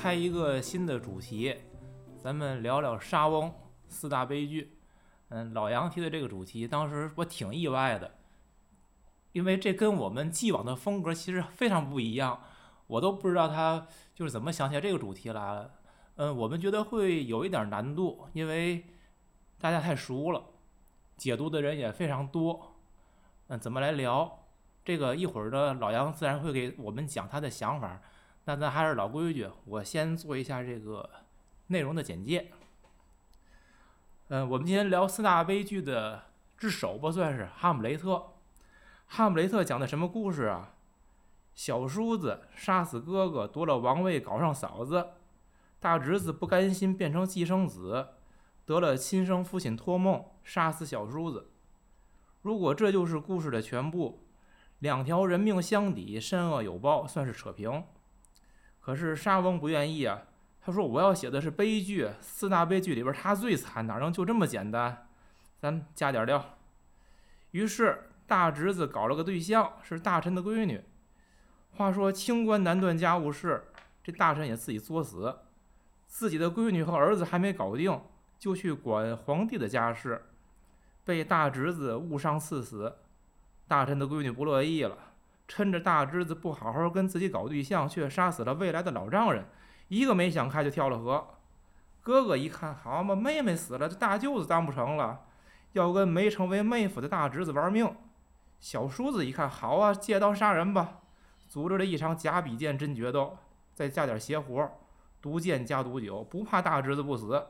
开一个新的主题，咱们聊聊沙翁四大悲剧。嗯，老杨提的这个主题，当时我挺意外的，因为这跟我们既往的风格其实非常不一样，我都不知道他就是怎么想起来这个主题来了。嗯，我们觉得会有一点难度，因为大家太熟了，解读的人也非常多。嗯，怎么来聊？这个一会儿的老杨自然会给我们讲他的想法。那咱还是老规矩，我先做一下这个内容的简介。嗯，我们今天聊四大悲剧的之首吧，算是《哈姆雷特》。《哈姆雷特》讲的什么故事啊？小叔子杀死哥哥，夺了王位，搞上嫂子；大侄子不甘心变成寄生子，得了亲生父亲托梦，杀死小叔子。如果这就是故事的全部，两条人命相抵，善恶有报，算是扯平。可是沙翁不愿意啊，他说：“我要写的是悲剧，四大悲剧里边他最惨，哪能就这么简单？咱加点料。”于是大侄子搞了个对象，是大臣的闺女。话说清官难断家务事，这大臣也自己作死，自己的闺女和儿子还没搞定，就去管皇帝的家事，被大侄子误伤刺死。大臣的闺女不乐意了。趁着大侄子不好好跟自己搞对象，却杀死了未来的老丈人，一个没想开就跳了河。哥哥一看，好嘛，妹妹死了，这大舅子当不成了，要跟没成为妹夫的大侄子玩命。小叔子一看，好啊，借刀杀人吧，组织了一场假比剑真决斗，再加点邪活，毒箭加毒酒，不怕大侄子不死。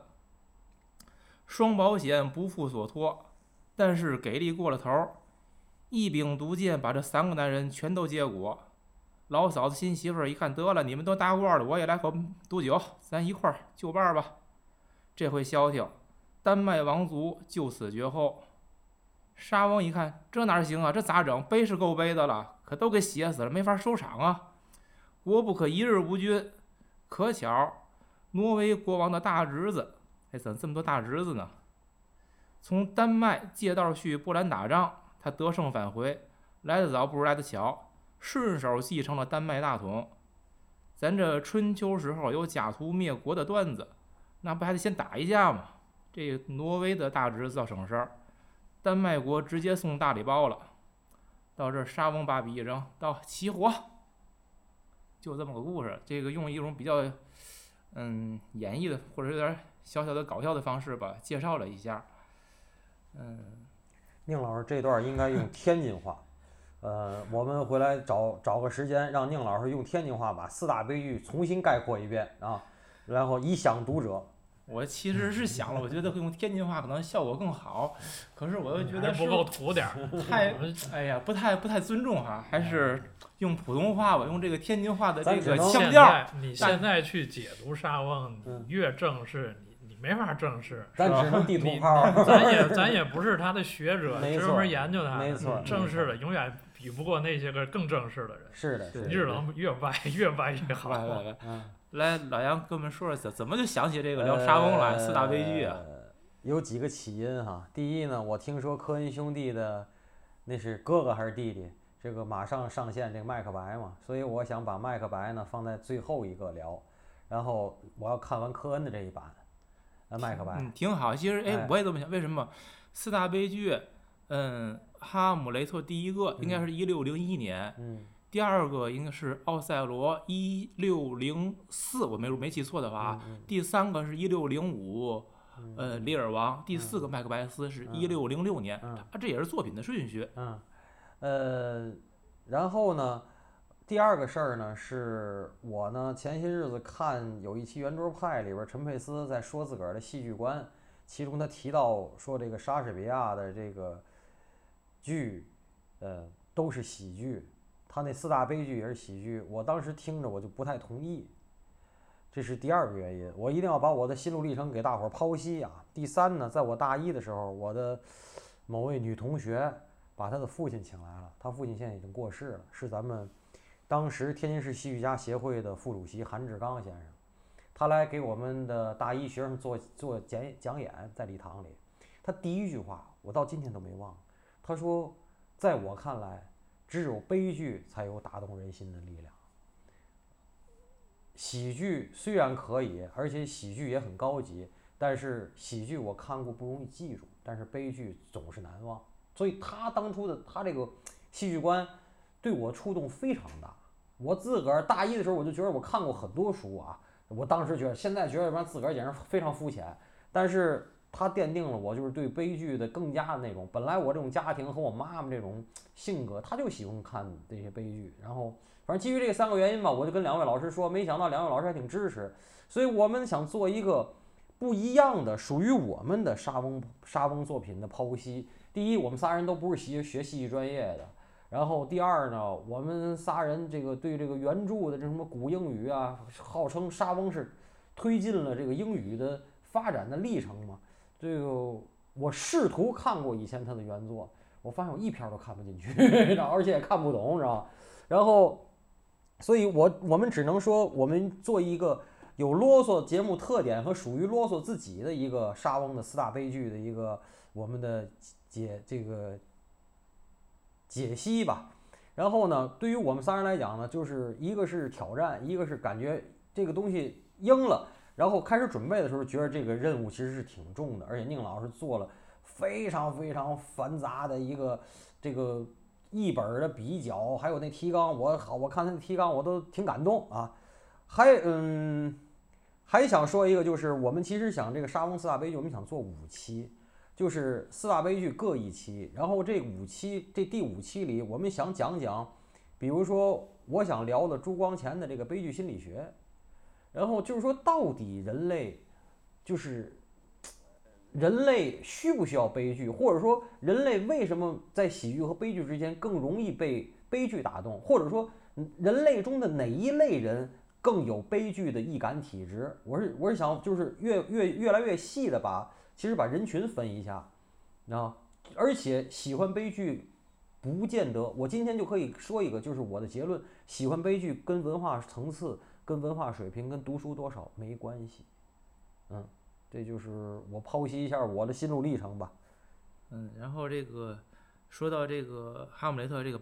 双保险不负所托，但是给力过了头。一柄毒箭把这三个男人全都结果。老嫂子新媳妇一看，得了，你们都大官了，我也来口毒酒，咱一块儿就伴儿吧。这回消停，丹麦王族就此绝后。沙翁一看，这哪行啊？这咋整？背是够背的了，可都给写死了，没法收场啊。国不可一日无君。可巧，挪威国王的大侄子，哎，怎么这么多大侄子呢？从丹麦借道去波兰打仗。他得胜返回，来得早不如来得巧，顺手继承了丹麦大统。咱这春秋时候有假途灭国的段子，那不还得先打一架吗？这挪威的大侄子倒省事儿，丹麦国直接送大礼包了。到这沙翁把笔一扔，到起火，就这么个故事。这个用一种比较嗯演绎的或者有点小小的搞笑的方式吧，介绍了一下，嗯。宁老师这段应该用 天津话，呃，我们回来找找个时间，让宁老师用天津话把四大悲剧重新概括一遍啊，然后以享读者。我其实是想了，我觉得用天津话可能效果更好，可是我又觉得不够土点儿，太，哎呀，不太不太尊重哈，还是用普通话吧，用这个天津话的这个腔调。你现在去解读沙翁，你越正式。没法正式，咱只能地图炮。咱也咱也不是他的学者，专门研究他。没错，正式的永远比不过那些个更正式的人。是的，你只能越歪越歪越好。来，老杨跟我们说说怎怎么就想起这个聊沙翁来四大悲剧啊？有几个起因哈。第一呢，我听说科恩兄弟的那是哥哥还是弟弟，这个马上上线这个麦克白嘛，所以我想把麦克白呢放在最后一个聊，然后我要看完科恩的这一版。啊，麦克白，嗯，挺好。其实，哎，我也这么想。为什么四大悲剧？嗯，哈姆雷特第一个应该是一六零一年，嗯，第二个应该是奥赛罗一六零四，我没没记错的话，第三个是一六零五，呃，李尔王，第四个麦克白斯是一六零六年，啊，这也是作品的顺序。嗯，呃，然后呢？第二个事儿呢，是我呢前些日子看有一期圆桌派里边，陈佩斯在说自个儿的戏剧观，其中他提到说这个莎士比亚的这个剧，呃，都是喜剧，他那四大悲剧也是喜剧。我当时听着我就不太同意，这是第二个原因。我一定要把我的心路历程给大伙儿剖析啊。第三呢，在我大一的时候，我的某位女同学把她的父亲请来了，她父亲现在已经过世了，是咱们。当时天津市戏剧家协会的副主席韩志刚先生，他来给我们的大一学生做做讲讲演，在礼堂里，他第一句话我到今天都没忘。他说：“在我看来，只有悲剧才有打动人心的力量。喜剧虽然可以，而且喜剧也很高级，但是喜剧我看过不容易记住，但是悲剧总是难忘。所以他当初的他这个戏剧观对我触动非常大。我自个儿大一的时候我就觉得我看过很多书啊，我当时觉得现在觉得自个儿简直非常肤浅，但是他奠定了我就是对悲剧的更加的那种。本来我这种家庭和我妈妈这种性格，她就喜欢看这些悲剧，然后。反正基于这三个原因吧，我就跟两位老师说，没想到两位老师还挺支持，所以我们想做一个不一样的、属于我们的沙翁沙翁作品的剖析。第一，我们仨人都不是学学戏剧专业的；然后第二呢，我们仨人这个对这个原著的这什么古英语啊，号称沙翁是推进了这个英语的发展的历程嘛。这个我试图看过以前他的原作，我发现我一篇都看不进去，而且也看不懂，知道吧？然后。所以，我我们只能说，我们做一个有啰嗦节目特点和属于啰嗦自己的一个沙翁的四大悲剧的一个我们的解这个解析吧。然后呢，对于我们三人来讲呢，就是一个是挑战，一个是感觉这个东西应了。然后开始准备的时候，觉得这个任务其实是挺重的，而且宁老师做了非常非常繁杂的一个这个。译本的比较，还有那提纲，我好，我看他那提纲我都挺感动啊。还嗯，还想说一个，就是我们其实想这个沙翁四大悲剧，我们想做五期，就是四大悲剧各一期。然后这五期，这第五期里，我们想讲讲，比如说我想聊的朱光潜的这个悲剧心理学，然后就是说到底人类就是。人类需不需要悲剧，或者说人类为什么在喜剧和悲剧之间更容易被悲剧打动，或者说人类中的哪一类人更有悲剧的易感体质？我是我是想就是越越越来越细的把其实把人群分一下，啊，而且喜欢悲剧不见得，我今天就可以说一个，就是我的结论：喜欢悲剧跟文化层次、跟文化水平、跟读书多少没关系，嗯。这就是我剖析一下我的心路历程吧。嗯，然后这个说到这个《哈姆雷特》这个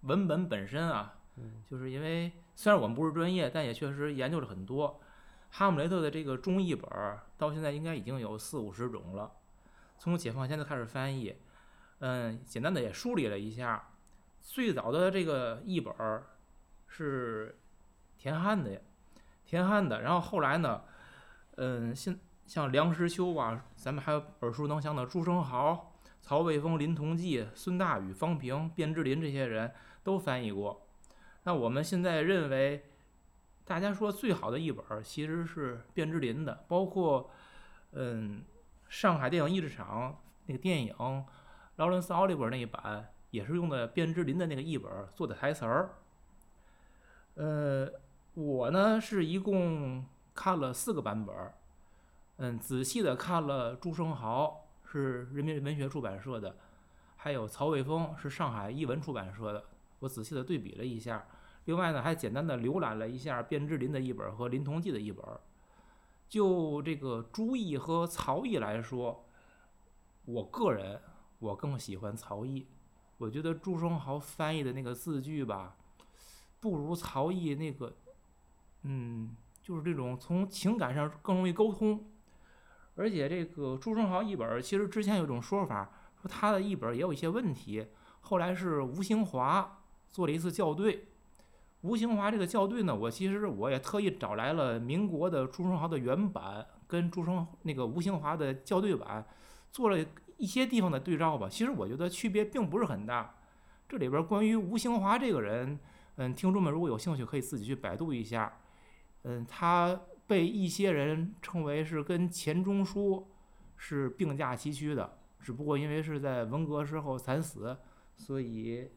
文本本身啊，就是因为虽然我们不是专业，但也确实研究了很多《哈姆雷特》的这个中译本儿，到现在应该已经有四五十种了。从解放前就开始翻译，嗯，简单的也梳理了一下，最早的这个译本儿是田汉的，田汉的。然后后来呢，嗯，现像梁实秋啊，咱们还有耳熟能详的朱生豪、曹卫峰、林同济、孙大宇、方平、卞之琳这些人都翻译过。那我们现在认为，大家说最好的一本其实是卞之琳的，包括嗯，上海电影译制厂那个电影劳伦斯·奥利弗那一版，也是用的卞之琳的那个译本做的台词儿。呃，我呢是一共看了四个版本。嗯，仔细的看了朱生豪是人民文学出版社的，还有曹卫峰是上海译文出版社的，我仔细的对比了一下。另外呢，还简单的浏览了一下卞之琳的一本和林同济的一本。就这个朱译和曹译来说，我个人我更喜欢曹译。我觉得朱生豪翻译的那个字句吧，不如曹译那个，嗯，就是这种从情感上更容易沟通。而且这个朱生豪译本，其实之前有一种说法，说他的译本也有一些问题。后来是吴兴华做了一次校对。吴兴华这个校对呢，我其实我也特意找来了民国的朱生豪的原版跟朱生那个吴兴华的校对版，做了一些地方的对照吧。其实我觉得区别并不是很大。这里边关于吴兴华这个人，嗯，听众们如果有兴趣，可以自己去百度一下。嗯，他。被一些人称为是跟钱钟书是并驾齐驱的，只不过因为是在文革时候惨死，所以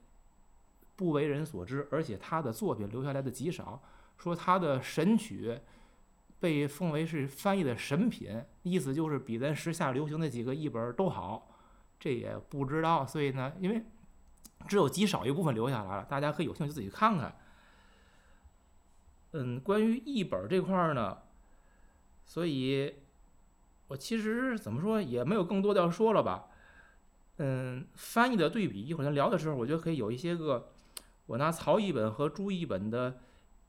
不为人所知。而且他的作品留下来的极少，说他的神曲被奉为是翻译的神品，意思就是比咱时下流行的几个译本都好。这也不知道，所以呢，因为只有极少一部分留下来了，大家可以有兴趣自己看看。嗯，关于译本这块儿呢，所以，我其实怎么说也没有更多的要说了吧。嗯，翻译的对比，一会儿咱聊的时候，我觉得可以有一些个，我拿曹译本和朱译本的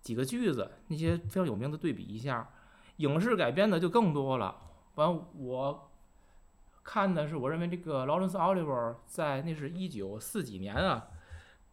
几个句子，那些非常有名的对比一下。影视改编的就更多了。完，我看的是，我认为这个劳伦斯·奥利弗在那是一九四几年啊，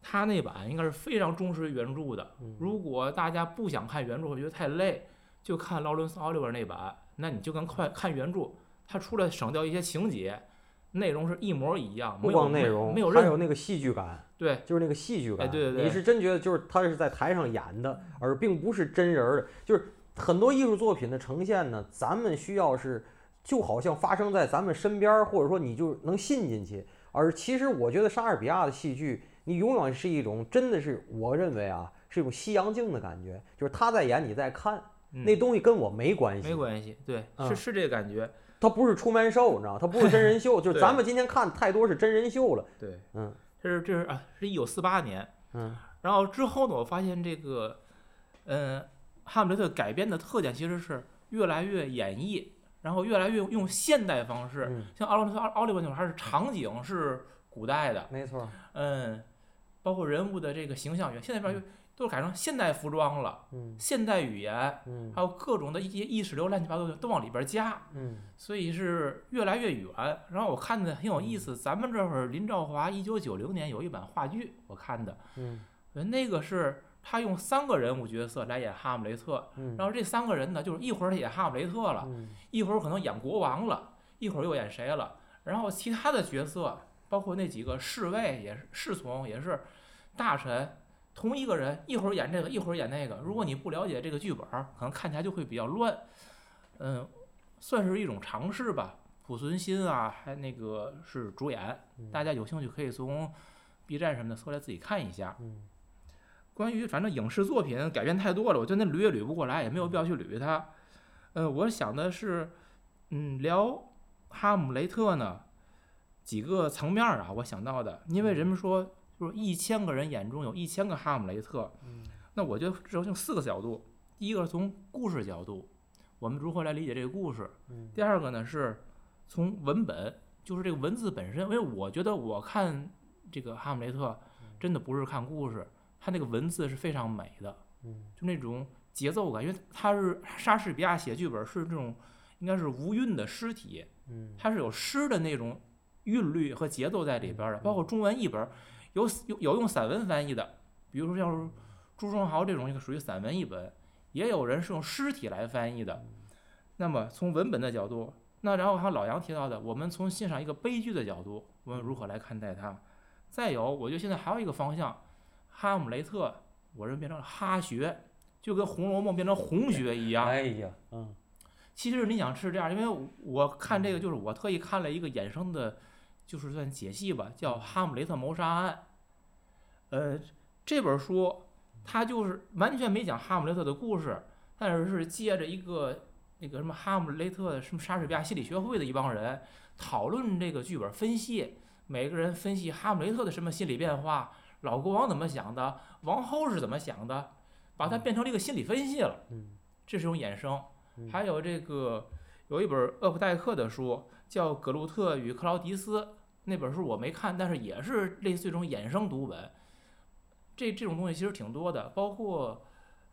他那版应该是非常忠实于原著的。如果大家不想看原著，觉得太累，就看劳伦斯·奥利弗那版，那你就跟快看原著，他出来省掉一些情节，内容是一模一样，不光内容，没有任何还有那个戏剧感，对就是那个戏剧感。哎对对对你是真觉得就是他是在台上演的，而并不是真人儿的。就是很多艺术作品的呈现呢，咱们需要是就好像发生在咱们身边儿，或者说你就能信进去。而其实我觉得莎士比亚的戏剧，你永远是一种真的是我认为啊，是一种西洋镜的感觉，就是他在演，你在看，嗯那东西跟我没关系。没关系，对，啊是是这个感觉，它不是出门兽，你知道吗？它不是真人秀，就是咱们今天看太多是真人秀了。对，嗯这是这是啊，是一九四八年，嗯然后之后呢，我发现这个，嗯，哈姆雷特改编的特点其实是越来越演绎，然后越来越用现代方式，嗯，像奥伦斯奥奥利弗那会儿，还是场景是古代的，没错。嗯，包括人物的这个形象元，现在边儿都是改成现代服装了，嗯现代语言，嗯还有各种的一些意识流乱七八糟的都往里边加，嗯所以是越来越远。然后我看的很有意思，咱们这会儿林兆华一九九零年有一版话剧，我看的，那个是他用三个人物角色来演哈姆雷特，嗯然后这三个人呢，就是一会儿他演哈姆雷特了，嗯一会儿可能演国王了，一会儿又演谁了，然后其他的角色，包括那几个侍卫也是侍从也是大臣。同一个人一会儿演这个，一会儿演那个。如果你不了解这个剧本，可能看起来就会比较乱。嗯，算是一种尝试吧。濮存昕啊，还那个是主演，嗯大家有兴趣可以从 B 站什么的搜来自己看一下。嗯关于反正影视作品改编太多了，我觉得那捋也捋不过来，也没有必要去捋它。呃，我想的是，嗯，聊哈姆雷特呢，几个层面啊，我想到的，因为人们说，就是一千个人眼中有一千个哈姆雷特，嗯。那我觉得只有用四个角度，第一个是从故事角度，我们如何来理解这个故事；嗯。第二个呢是从文本，就是这个文字本身，因为我觉得我看这个哈姆雷特真的不是看故事，它那个文字是非常美的，嗯就那种节奏感，因为它是莎士比亚写剧本是这种应该是无韵的诗体，嗯它是有诗的那种韵律和节奏在里边儿的，包括中文译本儿有有有用散文翻译的，比如说像朱生豪这种，一个属于散文译本，也有人是用诗体来翻译的。那么从文本的角度，那然后还有老杨提到的，我们从欣赏一个悲剧的角度，我们如何来看待它？再有，我觉得现在还有一个方向，哈姆雷特，我认为变成了哈学，就跟《红楼梦》变成红学一样。哎呀，嗯其实你想是这样，因为我看这个就是我特意看了一个衍生的，就是算解析吧，叫《哈姆雷特谋杀案》。呃，这本书它就是完全没讲哈姆雷特的故事，但是是借着一个那个什么哈姆雷特什么莎士比亚心理学会的一帮人讨论这个剧本分析，每个人分析哈姆雷特的什么心理变化，老国王怎么想的，王后是怎么想的，把它变成了一个心理分析了。嗯这是一种衍生。嗯还有这个有一本厄普代克的书叫《葛路特与克劳迪斯》，那本书我没看，但是也是类似于这种衍生读本。这这种东西其实挺多的，包括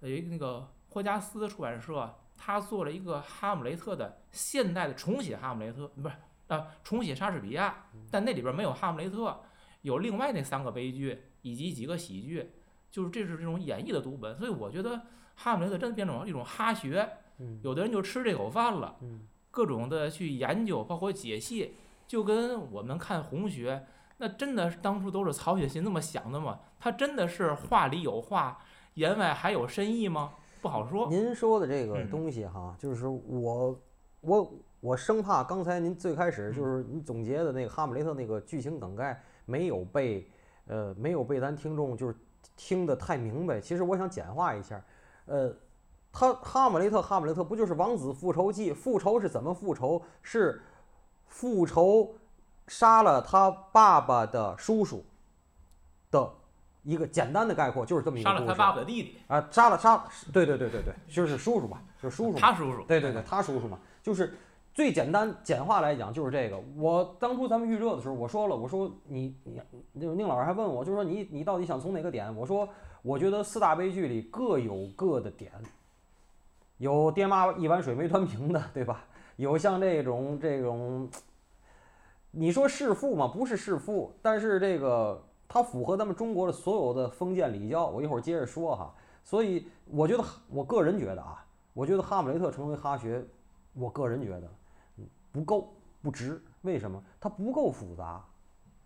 有一个那个霍加斯出版社，他做了一个哈姆雷特的现代的重写哈姆雷特，不是啊，重写莎士比亚，但那里边没有哈姆雷特，有另外那三个悲剧以及几个喜剧，就是这是这种演绎的读本，所以我觉得哈姆雷特真的变成了一种哈学。嗯。有的人就吃这口饭了，嗯。各种的去研究，包括解析，就跟我们看红学，那真的是当初都是曹雪芹那么想的吗？他真的是话里有话，言外还有深意吗？不好说。您说的这个嗯东西哈，就是我我我生怕刚才您最开始就是你总结的那个哈姆雷特那个剧情梗概没有被呃没有被咱听众就是听得太明白。其实我想简化一下，呃，他哈姆雷特哈姆雷特不就是王子复仇记？复仇是怎么复仇？是复仇杀了他爸爸的叔叔的一个简单的概括，就是这么一个故事。杀了他爸爸的弟弟，啊，杀了杀，对对对对对，就是叔叔吧，就是叔叔。他叔叔。对对对，他叔叔嘛，就是最简单简化来讲就是这个。我当初咱们预热的时候，我说了，我说你你就是宁老师还问我，就是说你你到底想从哪个点？我说我觉得四大悲剧里各有各的点，有爹妈一碗水没端平的，对吧？有像这种这种，你说弑父吗？不是弑父，但是这个它符合咱们中国的所有的封建礼教。我一会儿接着说哈。所以我觉得，我个人觉得啊，我觉得哈姆雷特成为哈学，我个人觉得。不够不值，为什么？它不够复杂，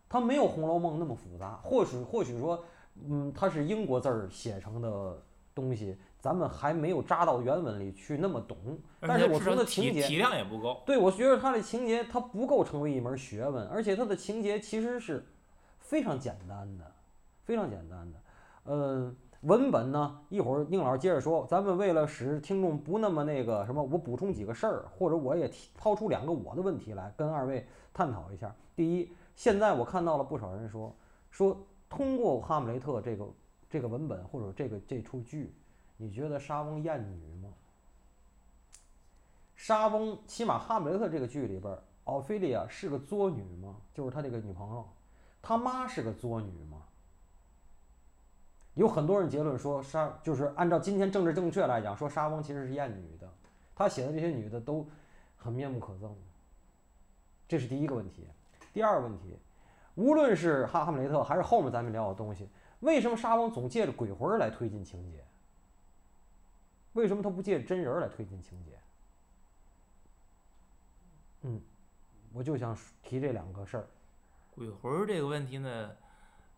它没有《红楼梦》那么复杂。或许或许说，嗯，它是英国字儿写成的东西，咱们还没有扎到原文里去那么懂。但是我说的情节体量也不够。对，我觉得它的情节它不够成为一门学问，而且它的情节其实是非常简单的，非常简单的，嗯。文本呢？一会儿宁老师接着说。咱们为了使听众不那么那个什么，我补充几个事儿，或者我也抛出两个我的问题来跟二位探讨一下。第一，现在我看到了不少人说，说通过《哈姆雷特》这个这个文本或者这个这出剧，你觉得莎翁艳女吗？莎翁起码《哈姆雷特》这个剧里边，奥菲利亚是个作女吗？就是他这个女朋友，他妈是个作女吗？有很多人结论说，莎就是按照今天政治正确来讲，说莎翁其实是艳女的，他写的这些女的都很面目可憎。这是第一个问题。第二个问题，无论是哈哈姆雷特还是后面咱们聊的东西，为什么莎翁总借着鬼魂来推进情节？为什么他不借真人来推进情节？嗯，我就想提这两个事儿。鬼魂这个问题呢，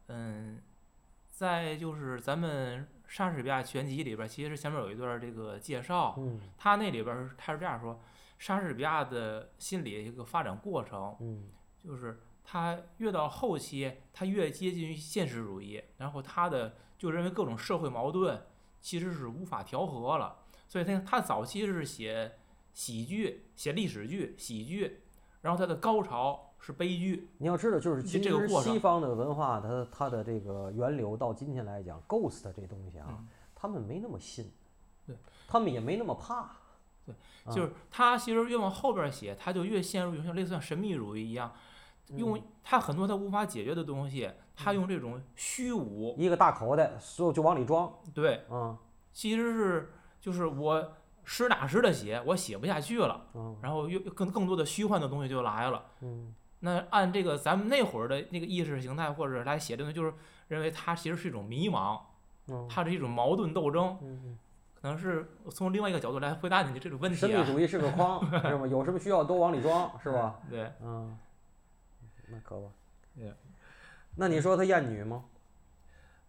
嗯。在就是咱们莎士比亚全集里边，其实前面有一段这个介绍，他那里边他是这样说：莎士比亚的心理一个发展过程，就是他越到后期，他越接近于现实主义，然后他的就认为各种社会矛盾其实是无法调和了，所以他他早期是写喜剧、写历史剧、喜剧，然后他的高潮。是悲剧。你要知道，就是其实西方的文化，它它的这个源流到今天来讲，ghost 这东西啊，他们没那么信，对，他们也没那么怕，对，就是他其实越往后边写，他就越陷入像类似像神秘主义一样，用他很多他无法解决的东西，他用这种虚无，一个大口袋，所有就往里装，对，嗯，其实是就是我。实打实的写，我写不下去了，然后又更更多的虚幻的东西就来了。那按这个咱们那会儿的那个意识形态或者来写这个，就是认为它其实是一种迷茫，它是一种矛盾斗争。可能是从另外一个角度来回答你的这种问题。神秘主义是个筐，是吧？有什么需要都往里装，是吧？对，嗯，那可不。那你说她艳女吗？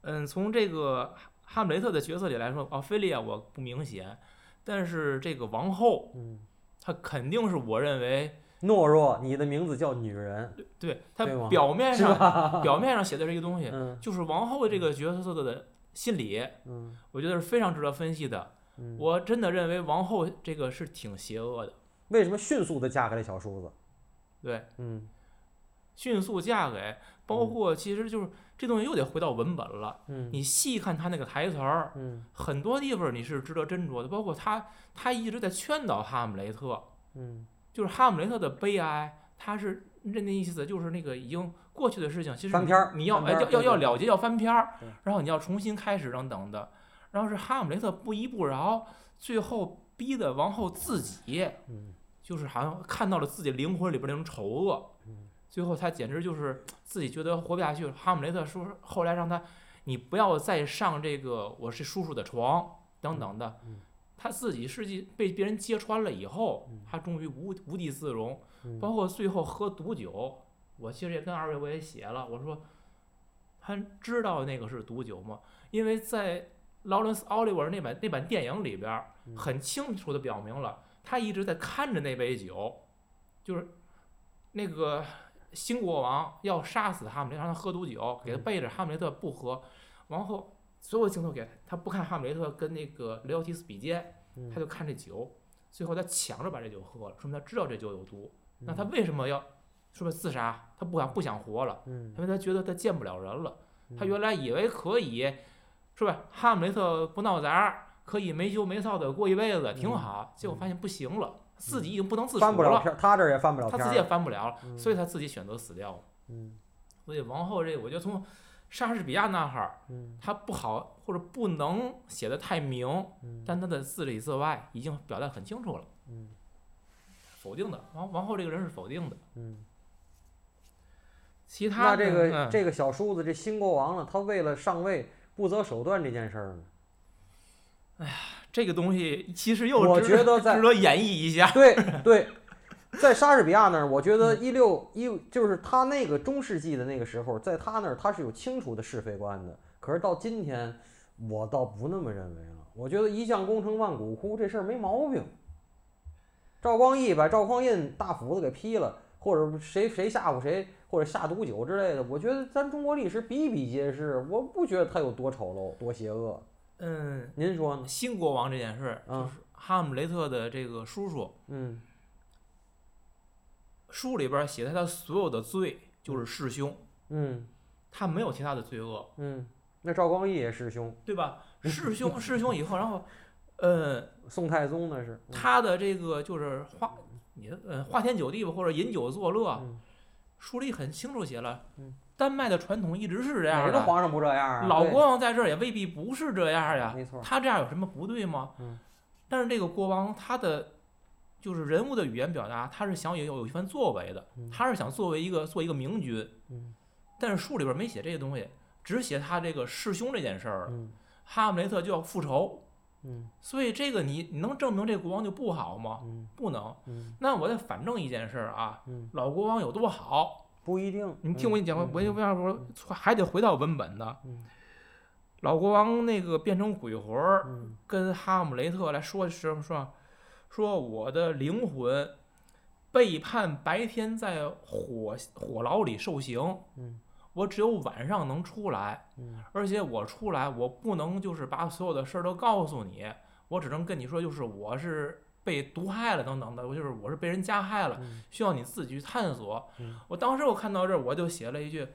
嗯，从这个哈姆雷特的角色里来说，奥菲利亚我不明显。但是这个王后，嗯，她肯定是我认为懦弱。你的名字叫女人，对，她表面上表面上写的这个东西，就是王后这个角色的心理，嗯，我觉得是非常值得分析的。我真的认为王后这个是挺邪恶的。为什么迅速的嫁给了小叔子？对，嗯，迅速嫁给，包括其实就是。这东西又得回到文本了。嗯，你细看他那个台词儿，嗯，很多地方你是值得斟酌的。包括他，他一直在劝导哈姆雷特，嗯，就是哈姆雷特的悲哀，他是那那意思，就是那个已经过去的事情，其实你要要要要了结，要翻篇儿，然后你要重新开始等等的。然后是哈姆雷特不依不饶，最后逼的王后自己，嗯，就是好像看到了自己灵魂里边那种丑恶，嗯。最后他简直就是自己觉得活不下去了。哈姆雷特说，后来让他，你不要再上这个我是叔叔的床等等的。他自己实际被别人揭穿了以后，他终于无无地自容。包括最后喝毒酒，我其实也跟二位我也写了，我说他知道那个是毒酒吗？因为在劳伦斯·奥利弗那版那版电影里边，很清楚的表明了，他一直在看着那杯酒，就是那个。新国王要杀死哈姆雷特，让他喝毒酒，给他备着。哈姆雷特不喝，王后所有镜头给他他不看哈姆雷特跟那个雷奥提斯比肩，他就看这酒。最后他抢着把这酒喝了，说明他知道这酒有毒。那他为什么要是不是自杀？他不想不想活了，因为他觉得他见不了人了。他原来以为可以，是吧？哈姆雷特不闹杂，可以没羞没臊的过一辈子，挺好。结果发现不行了，自己已经不能自翻处了，不了片，他这儿也翻不了他自己也。翻不了所以他自己选择死掉了。嗯所以王后这个，我觉得从莎士比亚那哈儿，嗯他不好或者不能写的太明，嗯但他的字里字外已经表达很清楚了，嗯否定的。王王后这个人是否定的，嗯。其他那这个嗯这个小叔子这新国王呢，他为了上位不择手段这件事儿呢，这个东西其实又我值觉得在值得演绎一下。对 对，在莎士比亚那儿，我觉得嗯一六一就是他那个中世纪的那个时候，在他那儿他是有清楚的是非观的。可是到今天，我倒不那么认为了。我觉得一将功成万骨枯这事儿没毛病。赵光义把赵匡胤大斧子给劈了，或者谁谁吓唬谁，或者下毒酒之类的，我觉得咱中国历史比比皆是，我不觉得他有多丑陋、多邪恶。嗯，您说呢？新国王这件事儿，就啊是哈姆雷特的这个叔叔，嗯。书里边儿写的他所有的罪就是弑兄，嗯。他没有其他的罪恶，嗯，那赵光义也弑兄，对吧？弑兄弑兄以后，然后，呃，宋太宗那是。嗯。他的这个就是花，你的呃花天酒地吧，或者饮酒作乐，嗯。书里很清楚写了嗯，丹麦的传统一直是这样的。哪个皇上不这样啊？老国王在这儿也未必不是这样呀，没错，他这样有什么不对吗？嗯但是这个国王他的就是人物的语言表达，他是想有有一番作为的，嗯他是想作为一个做一个明君，嗯但是书里边没写这些东西，只写他这个弑兄这件事儿。嗯哈姆雷特就要复仇，嗯所以这个你你能证明这个国王就不好吗？嗯不能。嗯那我再反证一件事儿啊，嗯，老国王有多好？不一定。你听我给你讲，我我为啥说还得回到文本呢？嗯老国王那个变成鬼魂跟哈姆雷特来说什么说说我的灵魂背叛白天在火火牢里受刑，嗯我只有晚上能出来，嗯而且我出来我不能就是把所有的事儿都告诉你，我只能跟你说就是我是被毒害了等等的，我就是我是被人加害了，嗯需要你自己去探索嗯。我当时我看到这儿我就写了一句，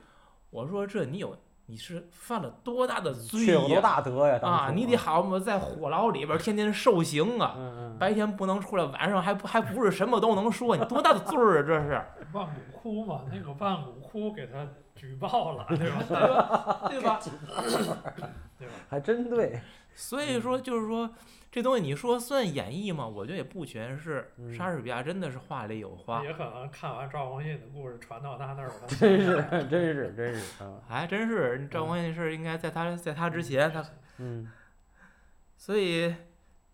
我说这你有你是犯了多大的罪缺有多呀？大德呀？当啊，你得好嘛，在火牢里边天天受刑啊，嗯嗯白天不能出来，晚上还不还不是什么都能说，你多大的罪儿啊这是，万古窟嘛，那个万古窟给他举报了，对吧？对吧？对吧？还真对。所以说就是说这东西你说算演绎吗？我觉得也不全是，嗯莎士比亚真的是话里有话，也可能看完赵匡胤的故事传到他那儿了，真是真是真是啊，还真是赵匡胤是应该在他在他之前他，嗯所以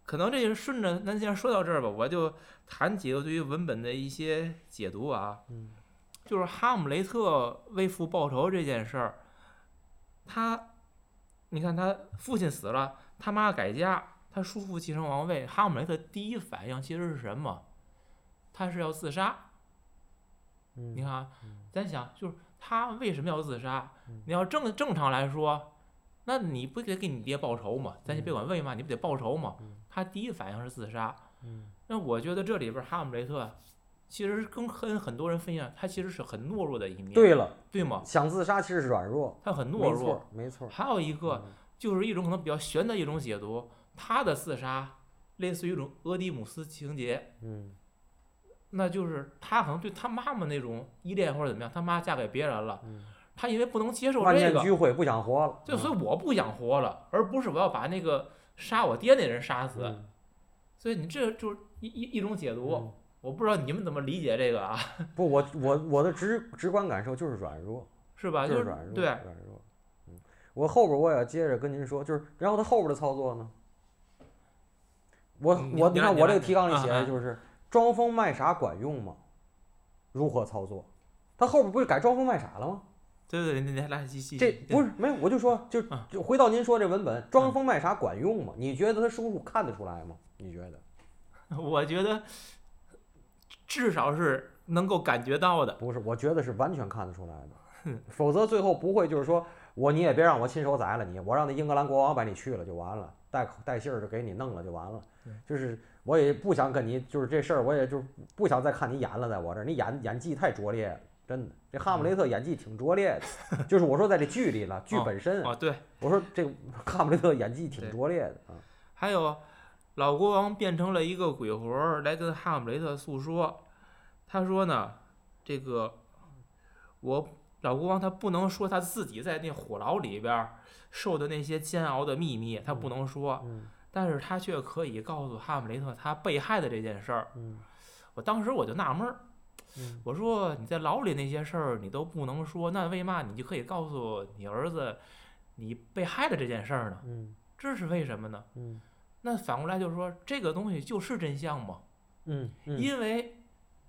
可能这个顺着那既然说到这儿吧，我就谈几个对于文本的一些解读啊。嗯就是哈姆雷特为父报仇这件事儿，他，你看他父亲死了，他妈改嫁，他叔父继承王位，哈姆雷特第一反应其实是什么？他是要自杀。嗯，你看咱想就是他为什么要自杀嗯？你要正正常来说，那你不得给你爹报仇吗？咱先别管为嘛，你不得报仇吗嗯？他第一反应是自杀。嗯那我觉得这里边哈姆雷特其实跟跟很多人分享，他其实是很懦弱的一面，对了，对吗？想自杀其实是软弱，他很懦弱没错。没错。还有一个嗯就是一种可能比较玄的一种解读，他的自杀类似于一种俄狄姆斯情节，嗯。那就是他可能对他妈妈那种依恋或者怎么样，他妈嫁给别人了，嗯，他因为不能接受这个，念俱灰，不想活了。就所以我不想活了，而不是我要把那个杀我爹那人杀死。嗯。所以你这就是一一一种解读，嗯。我不知道你们怎么理解这个啊，不，我我我的直直观感受就是软弱，是吧？就是软弱，对，软弱。嗯，我后边我也要接着跟您说，就是然后他后边的操作呢，我我你看我这个提纲里写的就是装疯卖傻管用吗？如何操作？他后边不是改装疯卖傻了吗？对对对，你来来继续。这不是没有，我就说就啊就回到您说这文本，装疯卖傻管用吗？你觉得他叔叔看得出来吗？你觉得？我觉得至少是能够感觉到的。不是，我觉得是完全看得出来的，否则最后不会就是说我你也别让我亲手宰了你，我让那英格兰国王把你去了就完了，带口带信儿就给你弄了就完了对。就是我也不想跟你就是这事儿，我也就不想再看你演了，在我这儿，你演演技太拙劣了，真的。这哈姆雷特演技挺拙劣的，就是我说在这剧里了，剧哦本身，啊，对，我说这个哈姆雷特演技挺拙劣的啊。还有老国王变成了一个鬼魂儿来跟哈姆雷特诉说。他说呢，这个我老国王他不能说他自己在那火牢里边儿受的那些煎熬的秘密，他不能说，嗯但是他却可以告诉哈姆雷特他被害的这件事儿。嗯我当时我就纳闷儿，嗯我说你在牢里那些事儿你都不能说，那为嘛你就可以告诉你儿子你被害的这件事儿呢？嗯这是为什么呢？嗯那反过来就是说，这个东西就是真相吗？嗯嗯，因为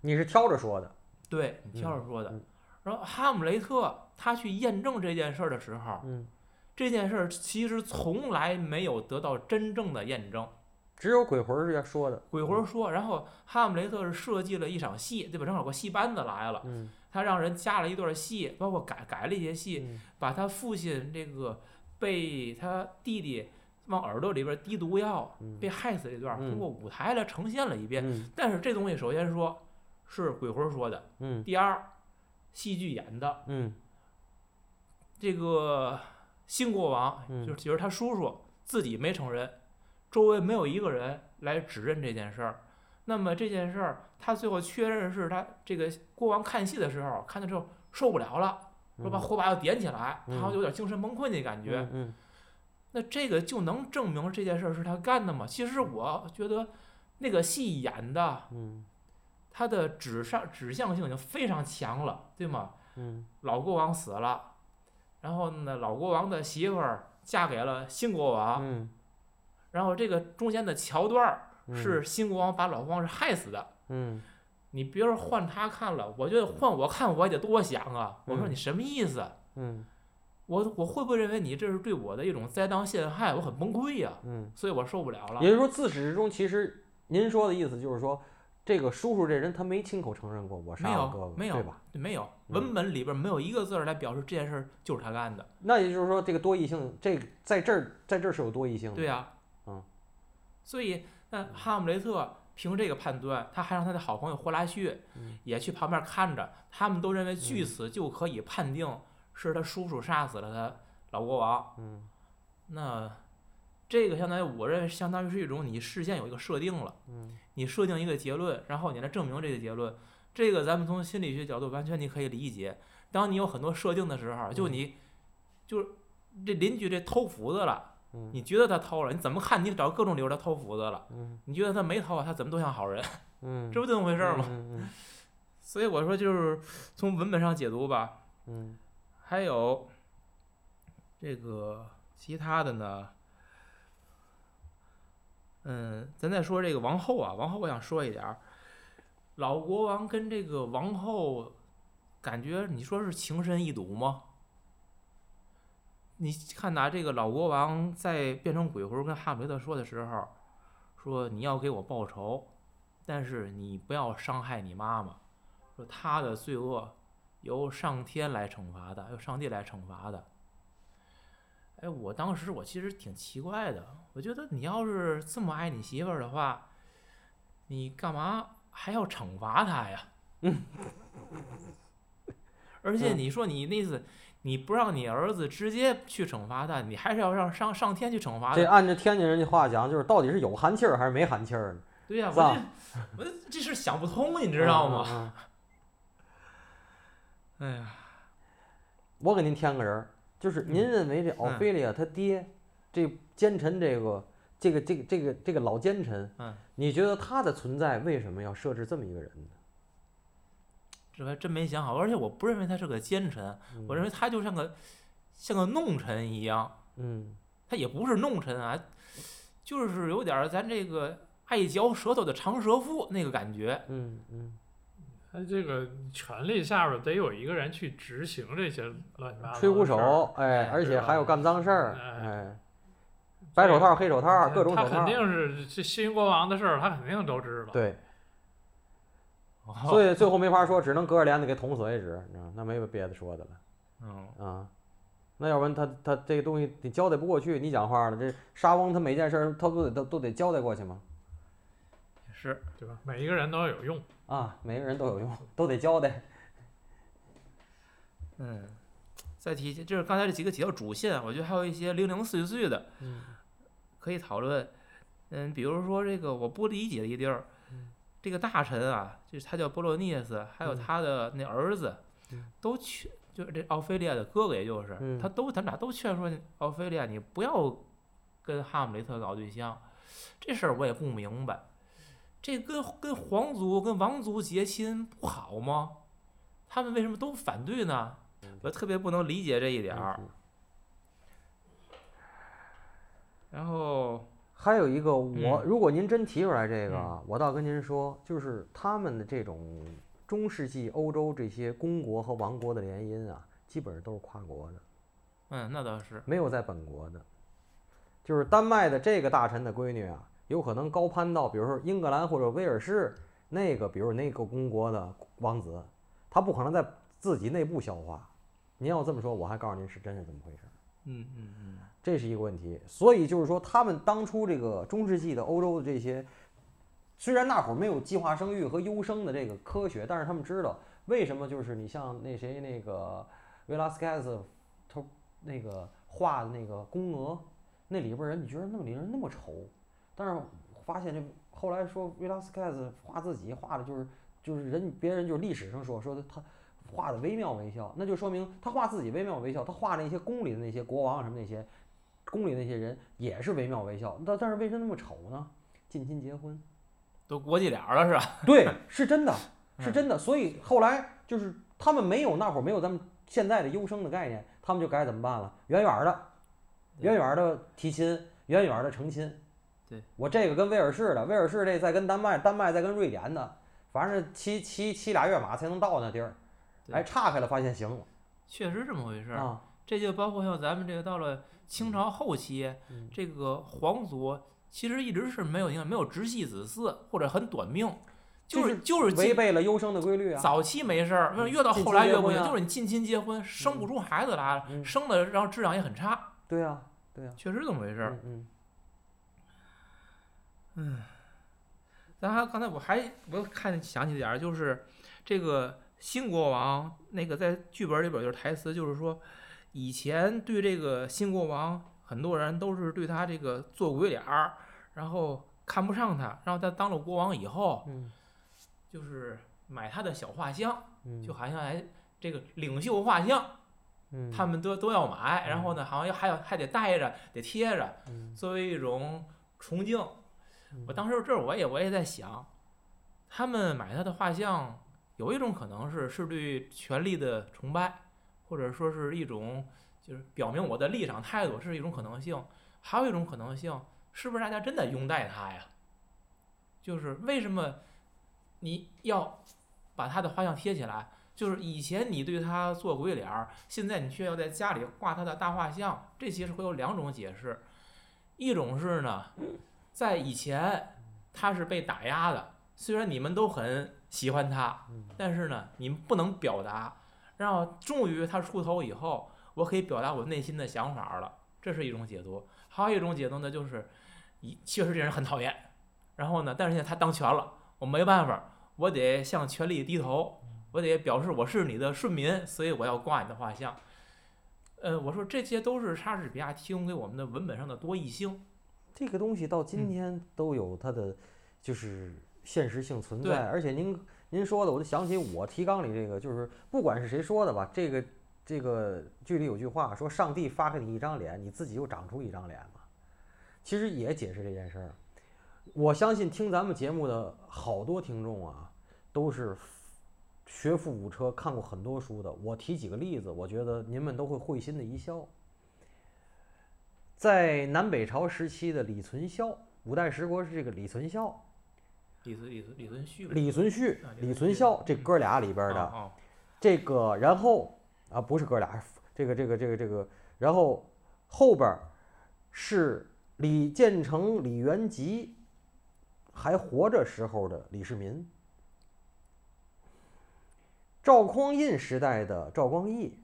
你是挑着说的，对你挑着说的嗯，然后哈姆雷特他去验证这件事儿的时候，嗯，这件事儿其实从来没有得到真正的验证。只有鬼魂儿是要说的，鬼魂说，然后哈姆雷特是设计了一场戏，对吧？正好有个戏班子来了，嗯他让人加了一段戏，包括改改了一些戏，嗯把他父亲这个被他弟弟往耳朵里边滴毒药嗯被害死这段，嗯通过舞台来呈现了一遍。嗯但是这东西首先说是鬼魂说的，嗯第二，戏剧演的，嗯这个新国王嗯就是就是他叔叔自己没承认，周围没有一个人来指认这件事儿。那么这件事儿，他最后确认是他这个国王看戏的时候看的时候受不了了，说把火把要点起来，他好像有点精神崩溃那感觉。嗯那这个就能证明这件事儿是他干的吗？其实我觉得那个戏演的，他的指上指向性已经非常强了，对吗？嗯老国王死了，然后呢，老国王的媳妇儿嫁给了新国王，嗯然后这个中间的桥段儿嗯是新国王把老国王是害死的。嗯你别说换他看了，我觉得换我看我也得多想啊！我说嗯你什么意思？嗯我我会不会认为你这是对我的一种栽赃陷害？我很崩溃呀、嗯，所以我受不了了也。就是说自始至终，其实您说的意思就是说，这个叔叔这人他没亲口承认过我杀了哥哥，没有对吧？没有，嗯文本里边没有一个字儿来表示这件事儿就是他干的。那也就是说，这个多异性，这个在这儿在这儿是有多异性的。对呀、嗯，所以那哈姆雷特凭这个判断，他还让他的好朋友霍拉旭嗯也去旁边看着，他们都认为据此就可以判定是他叔叔杀死了他老国王。嗯那这个相当于我认为相当于是一种你事先有一个设定了，嗯你设定一个结论，然后你来证明这个结论。这个咱们从心理学角度完全你可以理解。当你有很多设定的时候，就嗯你就是这邻居这偷斧子了。嗯你觉得他偷了，你怎么看？你找各种理由他偷斧子了。嗯你觉得他没偷啊？他怎么都像好人，嗯，这不这么回事儿吗？所以我说，就是从文本上解读吧。嗯还有这个其他的呢，嗯，咱再说这个王后啊，王后我想说一点儿，老国王跟这个王后，感觉你说是情深意笃吗？你看呐，这个老国王在变成鬼魂跟哈姆雷特说的时候，说你要给我报仇，但是你不要伤害你妈妈，说她的罪恶由上天来惩罚的，由上帝来惩罚的。哎，我当时我其实挺奇怪的，我觉得你要是这么爱你媳妇儿的话，你干嘛还要惩罚她呀？而且嗯你说你那意思，你不让你儿子直接去惩罚他，你还是要让上上天去惩罚他。这按照天津人的话讲，就是到底是有寒气儿还是没寒气儿呢？对呀、我这我这这事想不通，你知道吗？嗯？嗯哎呀，我给您添个人儿，就是您认为这奥嗯菲利亚他爹，这奸臣这个这个这个这个这个老奸臣，嗯，你觉得他的存在为什么要设置这么一个人呢？这还真没想好，而且我不认为他是个奸臣，我认为他就像个像个弄臣一样，嗯他也不是弄臣啊，就是有点儿咱这个爱嚼舌头的长舌妇那个感觉。嗯嗯他这个权力下边得有一个人去执行这些乱七八糟的吹鼓手，哎，哎而且还有干脏事儿，哎哎，白手套、黑手套，各种他手套，肯定是这新国王的事儿，他肯定都知道。对，哦所以最后没法说，只能隔着帘子给捅死为止，你知道吗那没有别的说的了嗯，啊。那要不然他他这个东西你交代不过去，你讲话了，这沙翁他每件事儿他不得都都得交代过去吗？也是。对吧？每一个人都要有用。啊，每个人都有用，都得交代。嗯，再提，就是刚才这几个几条主线，我觉得还有一些零零碎碎的嗯可以讨论。嗯，比如说这个我不理解的一地儿，这个大臣啊，就是他叫波洛涅斯，还有嗯他的那儿子嗯，都劝，就是这奥菲利亚的哥哥，也就是嗯他都他们俩都劝说奥菲利亚，你不要跟哈姆雷特搞对象，这事儿我也不明白，这跟跟皇族跟王族结亲不好吗？他们为什么都反对呢？我特别不能理解这一点儿。嗯然后，还有一个，我嗯如果您真提出来这个嗯啊，我倒跟您说，就是他们的这种中世纪欧洲这些公国和王国的联姻啊，基本上都是跨国的，嗯，那倒是，没有在本国的。就是丹麦的这个大臣的闺女啊，有可能高攀到，比如说英格兰或者威尔士那个，比如那个公国的王子，他不可能在自己内部消化。您要这么说，我还告诉您是真是怎么回事儿。嗯嗯嗯，这是一个问题。所以就是说，他们当初这个中世纪的欧洲的这些，虽然那会儿没有计划生育和优生的这个科学，但是他们知道为什么就是你像那谁那个维拉斯凯斯，他那个画的那个宫娥，那里边儿人你觉得那么里人那么丑，但是发现这后来说维拉斯盖斯画自己画的就是就是人别人就是历史上说说的他。画的惟妙惟肖，那就说明他画自己惟妙惟肖，他画那些宫里的那些国王啊什么那些，宫里那些人也是惟妙惟肖，但但是为什么那么丑呢？近亲结婚，都国际脸儿了是吧？对，是真的，是嗯真的。所以后来就是他们没有那会儿没有咱们现在的优生的概念，他们就该怎么办了？远远的，对远远的提亲，远远的成亲。对我这个跟威尔士的，威尔士这再跟丹麦，丹麦再跟瑞典的，反正骑骑骑俩月马才能到那地儿。对哎，岔开了发现行了确实这么回事儿。啊，这就包括像咱们这个到了清朝后期，嗯这个皇族其实一直是没有影响，没有直系子嗣或者很短命，就是就是违近背了优生的规律啊。早期没事儿，越到后来越不行？就是你近亲结婚生不出孩子来了，嗯生的然后质量也很差，对啊、对呀、确实这么回事儿。嗯咱还刚才我还我又看想起点儿，就是这个新国王那个在剧本里边儿就是台词，就是说以前对这个新国王很多人都是对他这个做鬼脸儿，然后看不上他，然后他当了国王以后，嗯就是买他的小画像，嗯，就好像哎这个领袖画像，嗯他们都都要买，然后呢好像要还要还得带着得贴着，嗯作为一种崇敬。我当时这儿我也我也在想，他们买他的画像，有一种可能是是对权力的崇拜，或者说是一种就是表明我的立场态度，是一种可能性。还有一种可能性，是不是大家真的拥戴他呀？就是为什么你要把他的画像贴起来？就是以前你对他做鬼脸儿，现在你却要在家里挂他的大画像，这其实会有两种解释，一种是呢，在以前他是被打压的，虽然你们都很喜欢他，但是呢，你们不能表达。然后终于他出头以后，我可以表达我内心的想法了，这是一种解读。还有一种解读呢，就是，一确实这人很讨厌，然后呢，但是现在他当权了，我没办法，我得向权力低头，我得表示我是你的顺民，所以我要挂你的画像。呃，我说这些都是莎士比亚提供给我们的文本上的多义性。这个东西到今嗯天都有它的就是现实性存对在，而且您您说的，我就想起我提纲里这个，就是不管是谁说的吧，这个这个剧里有句话说，上帝发给你一张脸，你自己又长出一张脸嘛，其实也解释这件事儿。我相信听咱们节目的好多听众啊，都是学富五车，看过很多书的。我提几个例子，我觉得您们都会会心的一笑。在南北朝时期的李存孝，五代十国是这个李存孝、李存李存李存勖李存勖啊、李李存孝这嗯哥俩里边的这个，然后啊不是哥俩，这个这个这个这个，然后后边儿是李建成、李元吉还活着时候的李世民，赵匡胤时代的赵光义，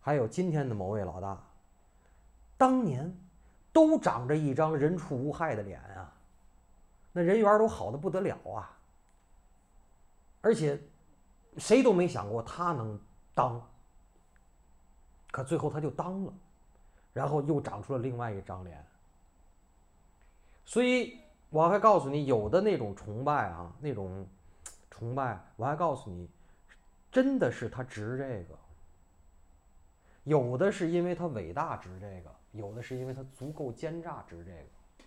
还有今天的某位老大，当年都长着一张人畜无害的脸啊，那人缘都好的不得了啊。而且谁都没想过他能当，可最后他就当了，然后又长出了另外一张脸，所以我还告诉你，有的那种崇拜啊，那种崇拜，我还告诉你，真的是他值这个。有的是因为他伟大值这个，有的是因为他足够奸诈值这个，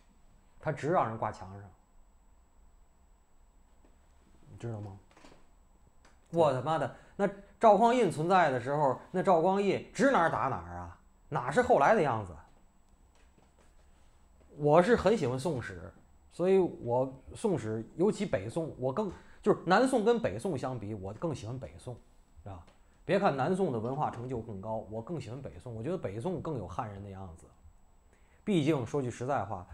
他值让人挂墙上，你知道吗？我他妈的，那赵匡胤存在的时候，那赵光义指哪儿打哪儿啊，哪是后来的样子？我是很喜欢宋史，所以我宋史，尤其北宋，我更就是南宋跟北宋相比，我更喜欢北宋，是吧？别看南宋的文化成就更高，我更喜欢北宋。我觉得北宋更有汉人的样子。毕竟说句实在话，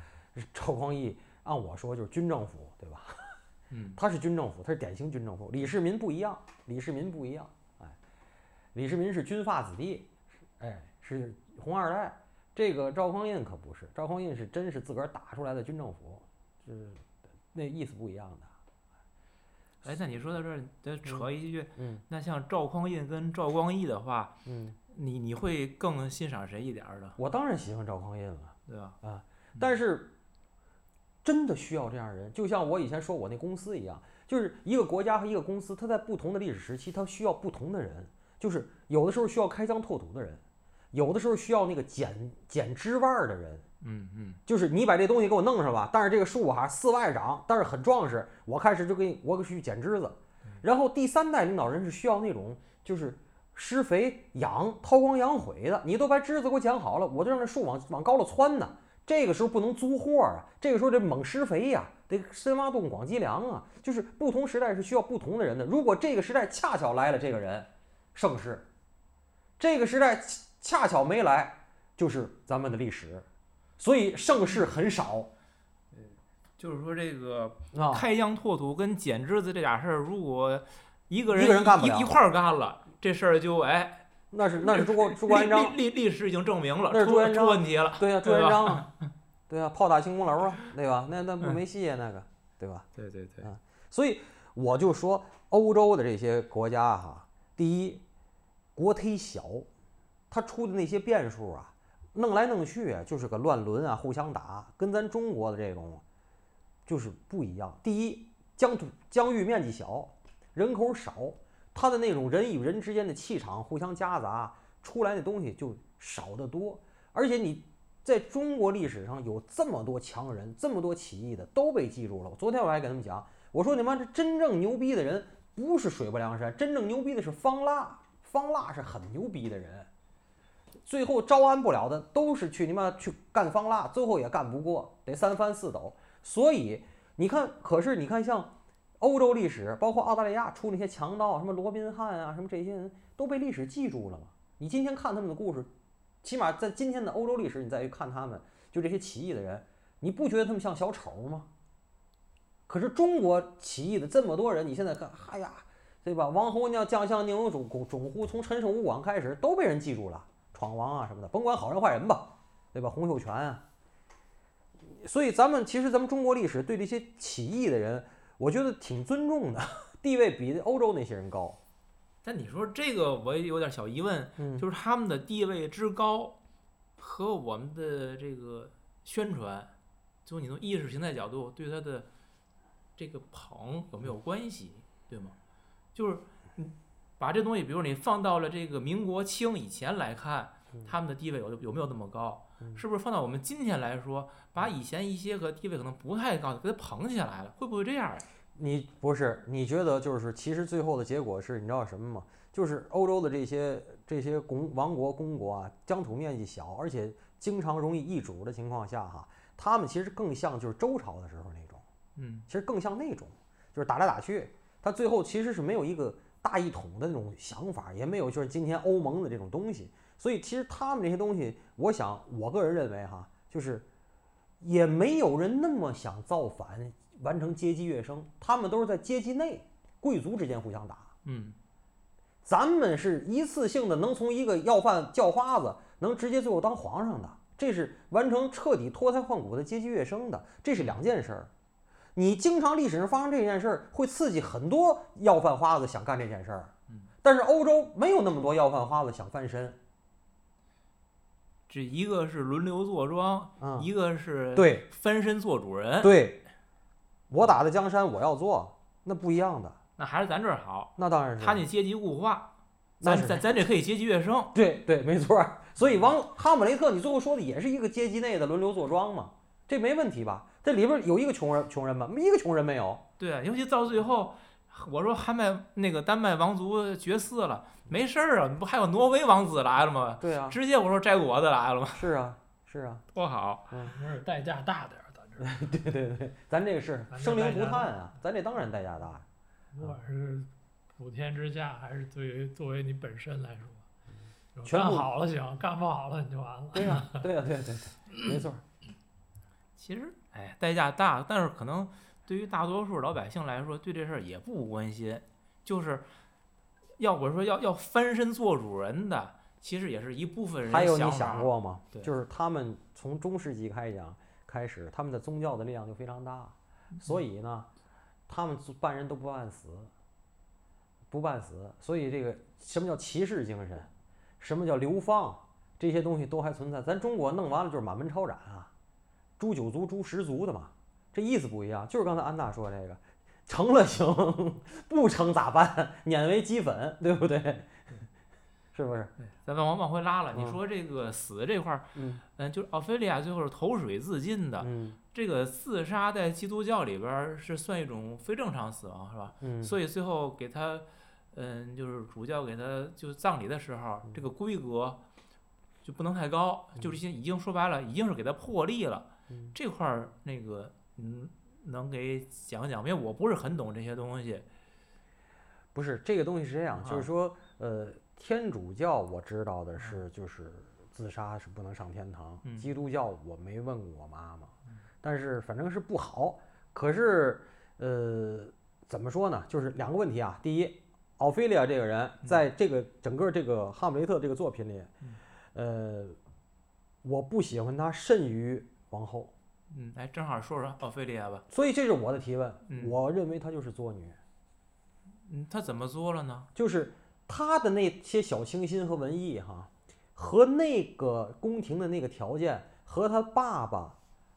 赵匡胤按我说就是军政府，对吧？嗯，他是军政府，他是典型军政府。李世民不一样，李世民不一样，哎，李世民是军阀子弟，哎，是红二代。这个赵匡胤可不是，赵匡胤是真是自个儿打出来的军政府，是那意思不一样的。哎，那你说到这儿，再扯一句，嗯那像赵匡胤跟赵光义的话，嗯，你你会更欣赏谁一点儿的，我当然喜欢赵匡胤了。对吧？啊，但是真的需要这样人，就像我以前说我那公司一样，就是一个国家和一个公司，它在不同的历史时期，它需要不同的人，就是有的时候需要开疆拓土的人，有的时候需要那个剪剪枝蔓儿的人。嗯嗯，就是你把这东西给我弄上吧，但是这个树哈四外长，但是很壮实，我开始就给你我给去剪枝子。然后第三代领导人是需要那种就是施肥养韬光养晦的，你都把枝子给我剪好了，我就让这树往往高了窜呢。这个时候不能租货啊，这个时候得猛施肥呀、得深挖洞广积粮啊。就是不同时代是需要不同的人的。如果这个时代恰巧来了这个人，盛世；这个时代恰巧没来，就是咱们的历史。所以盛世很少就是说这个啊。开疆拓土跟剪枝子这俩事儿，如果一个人一个人干不了一一块儿干了，这事儿就哎，那是那是朱国朱元璋，历历历史已经证明了，那是朱元璋出问题了，对呀、朱元璋啊，对呀、炮打兴风楼啊，对吧？那那没戏啊，那个，对吧？对对对啊所以我就说，欧洲的这些国家哈，第一，国忒小，他出的那些变数啊，弄来弄去，就是个乱伦啊，互相打，跟咱中国的这种就是不一样。第一，疆土疆域面积小，人口少，他的那种人与人之间的气场互相夹杂，出来的东西就少得多。而且你在中国历史上有这么多强人，这么多起义的都被记住了。昨天我还跟他们讲，我说你妈这真正牛逼的人不是水泊梁山，真正牛逼的是方腊。方腊是很牛逼的人，最后招安不了的都是去你妈去干方腊，最后也干不过，得三翻四抖。所以你看，可是你看像欧洲历史，包括澳大利亚出那些强盗，什么罗宾汉啊，什么这些人都被历史记住了嘛。你今天看他们的故事，起码在今天的欧洲历史，你再去看他们，就这些起义的人，你不觉得他们像小丑吗？可是中国起义的这么多人，你现在看，哎呀，对吧？王侯将相宁有种种乎？从陈胜吴广开始都被人记住了，闯王啊什么的，甭管好人坏人吧，对吧？洪秀全啊。所以咱们其实咱们中国历史对这些起义的人，我觉得挺尊重的，地位比欧洲那些人高。但你说这个我也有点小疑问，嗯，就是他们的地位之高和我们的这个宣传，就你从意识形态角度对他的这个捧有没有关系，对吗？就是你把这东西，比如你放到了这个民国清以前来看，他们的地位有有没有那么高？嗯是不是放到我们今天来说，把以前一些个地位可能不太高的给它捧起来了？会不会这样呀？你不是？你觉得就是其实最后的结果是你知道什么吗？就是欧洲的这些这些公王国公国啊，疆土面积小，而且经常容易易主的情况下哈，他们其实更像就是周朝的时候那种。嗯其实更像那种，就是打来打去，他最后其实是没有一个大一统的那种想法，也没有就是今天欧盟的这种东西。所以其实他们这些东西，我想我个人认为哈，就是也没有人那么想造反，完成阶级跃升，他们都是在阶级内贵族之间互相打。嗯咱们是一次性的能从一个要饭叫花子，能直接最后当皇上的，这是完成彻底脱胎换骨的阶级跃升的，这是两件事儿。你经常历史上发生这件事儿，会刺激很多要饭花子想干这件事儿。但是欧洲没有那么多要饭花子想翻身。这一个是轮流坐庄，嗯，一个是对翻身做主人，对，我打的江山我要做，那不一样的，那还是咱这儿好。那当然是他那阶级固化，那咱咱咱这可以阶级跃升。对对，没错。所以王哈姆雷特，你最后说的也是一个阶级内的轮流坐庄嘛，这没问题吧？这里边有一个穷人穷人吗？一个穷人没有。对啊，尤其到最后，我说还麦那个丹麦王族绝嗣了，没事儿啊，不还有挪威王子来了吗？对啊，直接我说摘果子来了吗？是啊，是啊，多好！不是代价大点儿，咱这 对对对，咱这个是生灵涂炭啊，咱这当然代价大。不管是普天之下，还是对于作为你本身来说，嗯全好了行，干不好了你就完了。对呀、对呀、对对对，没错。其实，哎，代价大，但是可能对于大多数老百姓来说，对这事儿也不关心。就是要我说要要翻身做主人的，其实也是一部分人还有你想过吗？对就是他们从中世纪开讲开始，他们的宗教的力量就非常大，所以呢，他们办人都不办死，不办死。所以这个什么叫骑士精神，什么叫流放，这些东西都还存在。咱中国弄完了就是满门抄斩啊，诛九族、诛十族的嘛，这意思不一样。就是刚才安娜说这个，成了行，不成咋办？碾为齑粉，对不对？是不是？咱们往往回拉了。你嗯说这个死这块儿，嗯嗯，就是奥菲利亚最后是投水自尽的。嗯这个自杀在基督教里边儿是算一种非正常死亡，是吧？嗯。所以最后给他，嗯，就是主教给他就葬礼的时候，这个规格就不能太高，就是已经已经说白了，已经是给他破例了。嗯这块儿那个，嗯，能给讲讲？因为我不是很懂这些东西。不是这个东西是这样，就啊是说，呃，天主教我知道的是，就是自杀是不能上天堂。嗯基督教我没问过我妈妈，但是反正是不好。可是，呃，怎么说呢？就是两个问题啊。第一，奥菲利亚这个人在这个整个这个《哈姆雷特》这个作品里，呃，我不喜欢她甚于王后，嗯，来正好说说奥菲利亚吧。所以这是我的提问。嗯我认为她就是作女。嗯，她怎么作了呢？就是她的那些小清新和文艺哈，和那个宫廷的那个条件和她爸爸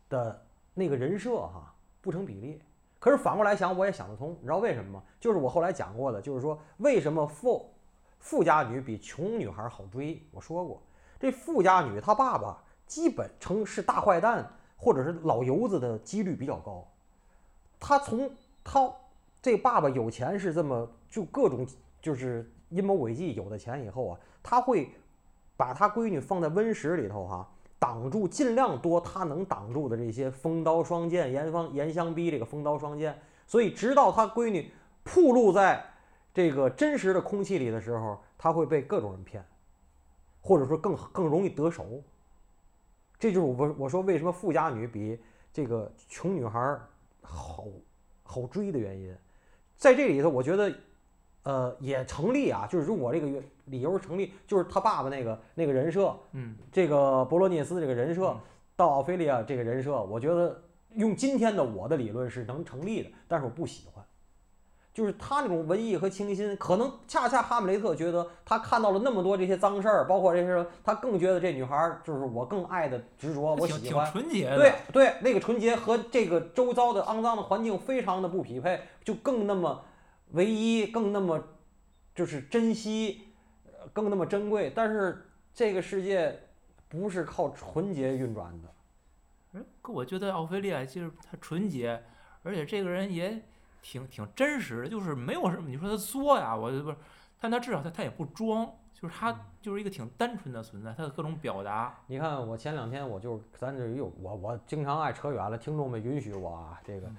的那个人设哈不成比例。可是反过来想，我也想得通，你知道为什么吗？就是我后来讲过的，就是说为什么富富家女比穷女孩好追？我说过，这富家女她爸爸基本成是大坏蛋或者是老油子的几率比较高。他从他这爸爸有钱是这么就各种就是阴谋诡计有的钱以后啊，他会把他闺女放在温室里头哈、挡住尽量多他能挡住的这些风刀双剑、严方严相逼这个风刀双剑，所以直到他闺女暴露在这个真实的空气里的时候，他会被各种人骗，或者说更更容易得手。这就是我我说为什么富家女比这个穷女孩儿好好追的原因。在这里头，我觉得，呃，也成立啊。就是如果这个原理由成立，就是他爸爸那个那个人设，嗯，这个博罗涅斯这个人设嗯到奥菲利亚这个人设，我觉得用今天的我的理论是能成立的，但是我不喜欢。就是他那种文艺和清新，可能恰恰哈姆雷特觉得他看到了那么多这些脏事儿，包括这些，他更觉得这女孩儿就是我更爱的执着，我喜欢。纯洁的。对对，那个纯洁和这个周遭的肮脏的环境非常的不匹配，就更那么唯一，更那么就是珍惜，呃更那么珍贵。但是这个世界不是靠纯洁运转的，嗯，可我觉得奥菲利亚就是她纯洁，而且这个人也挺挺真实的，就是没有什么你说他作呀，我就不是，但他至少他他也不装，就是他就是一个挺单纯的存在，他的各种表达，你看，我前两天我就咱这有我我经常爱扯远了，听众们允许我啊，这个嗯。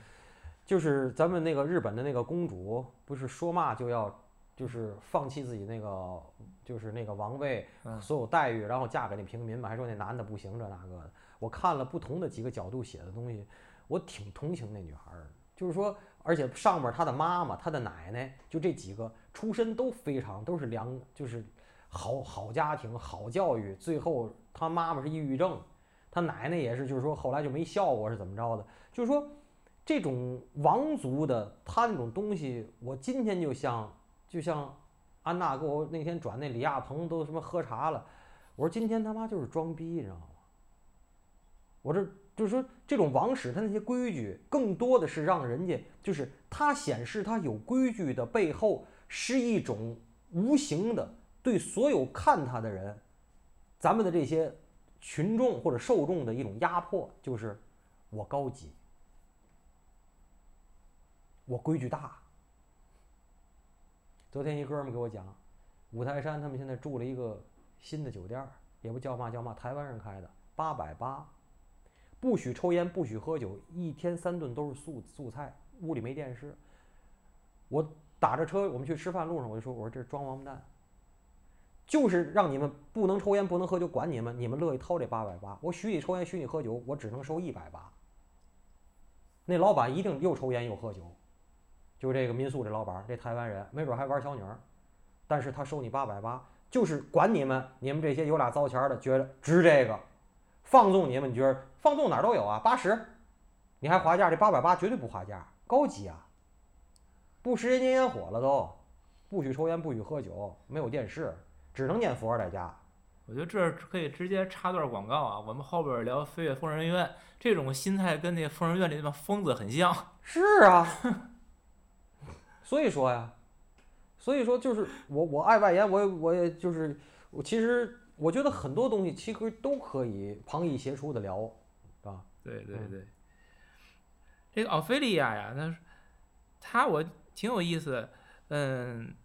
就是咱们那个日本的那个公主，不是说嘛就要就是放弃自己那个就是那个王位嗯。所有待遇，然后嫁给那平民嘛，还说那男的不行这那个的。我看了不同的几个角度写的东西，我挺同情那女孩儿的，就是说，而且上面他的妈妈、他的奶奶，就这几个出身都非常都是良，就是好好家庭、好教育，最后他妈妈是抑郁症，他奶奶也是，就是说后来就没效果是怎么着的，就是说这种王族的他那种东西，我今天就像就像安娜给我那天转那李亚鹏都什么喝茶了，我说今天他妈就是装逼，你知道吗？我这就是说这种王室他那些规矩，更多的是让人家就是他显示他有规矩的背后是一种无形的对所有看他的人，咱们的这些群众或者受众的一种压迫，就是我高级，我规矩大。昨天一哥们给我讲，五台山他们现在住了一个新的酒店，也不叫嘛叫嘛，台湾人开的，八百八，不许抽烟，不许喝酒，一天三顿都是素素菜，屋里没电视。我打着车，我们去吃饭路上，我就说，我说这装王八蛋，就是让你们不能抽烟，不能喝酒，管你们，你们乐意掏这八百八，我许你抽烟，许你喝酒，我只能收一百八。那老板一定又抽烟又喝酒，就这个民宿这老板，这台湾人，没准还玩小女儿，但是他收你八百八，就是管你们，你们这些有俩糟钱的，觉得值这个，放纵你们，觉得放纵哪儿都有啊，八十，你还划价，这八百八绝对不划价，高级啊，不食人间烟火了都，不许抽烟，不许喝酒，没有电视，只能念佛在家。我觉得这可以直接插段广告啊，我们后边聊《飞跃疯人院》，这种心态跟那疯人院里那帮疯子很像。是啊，所以说呀，所以说就是我我爱外延，我也我也就是我其实我觉得很多东西其实都可以旁逸斜出的聊，对对对，这个奥菲利亚呀，他他我挺有意思，嗯，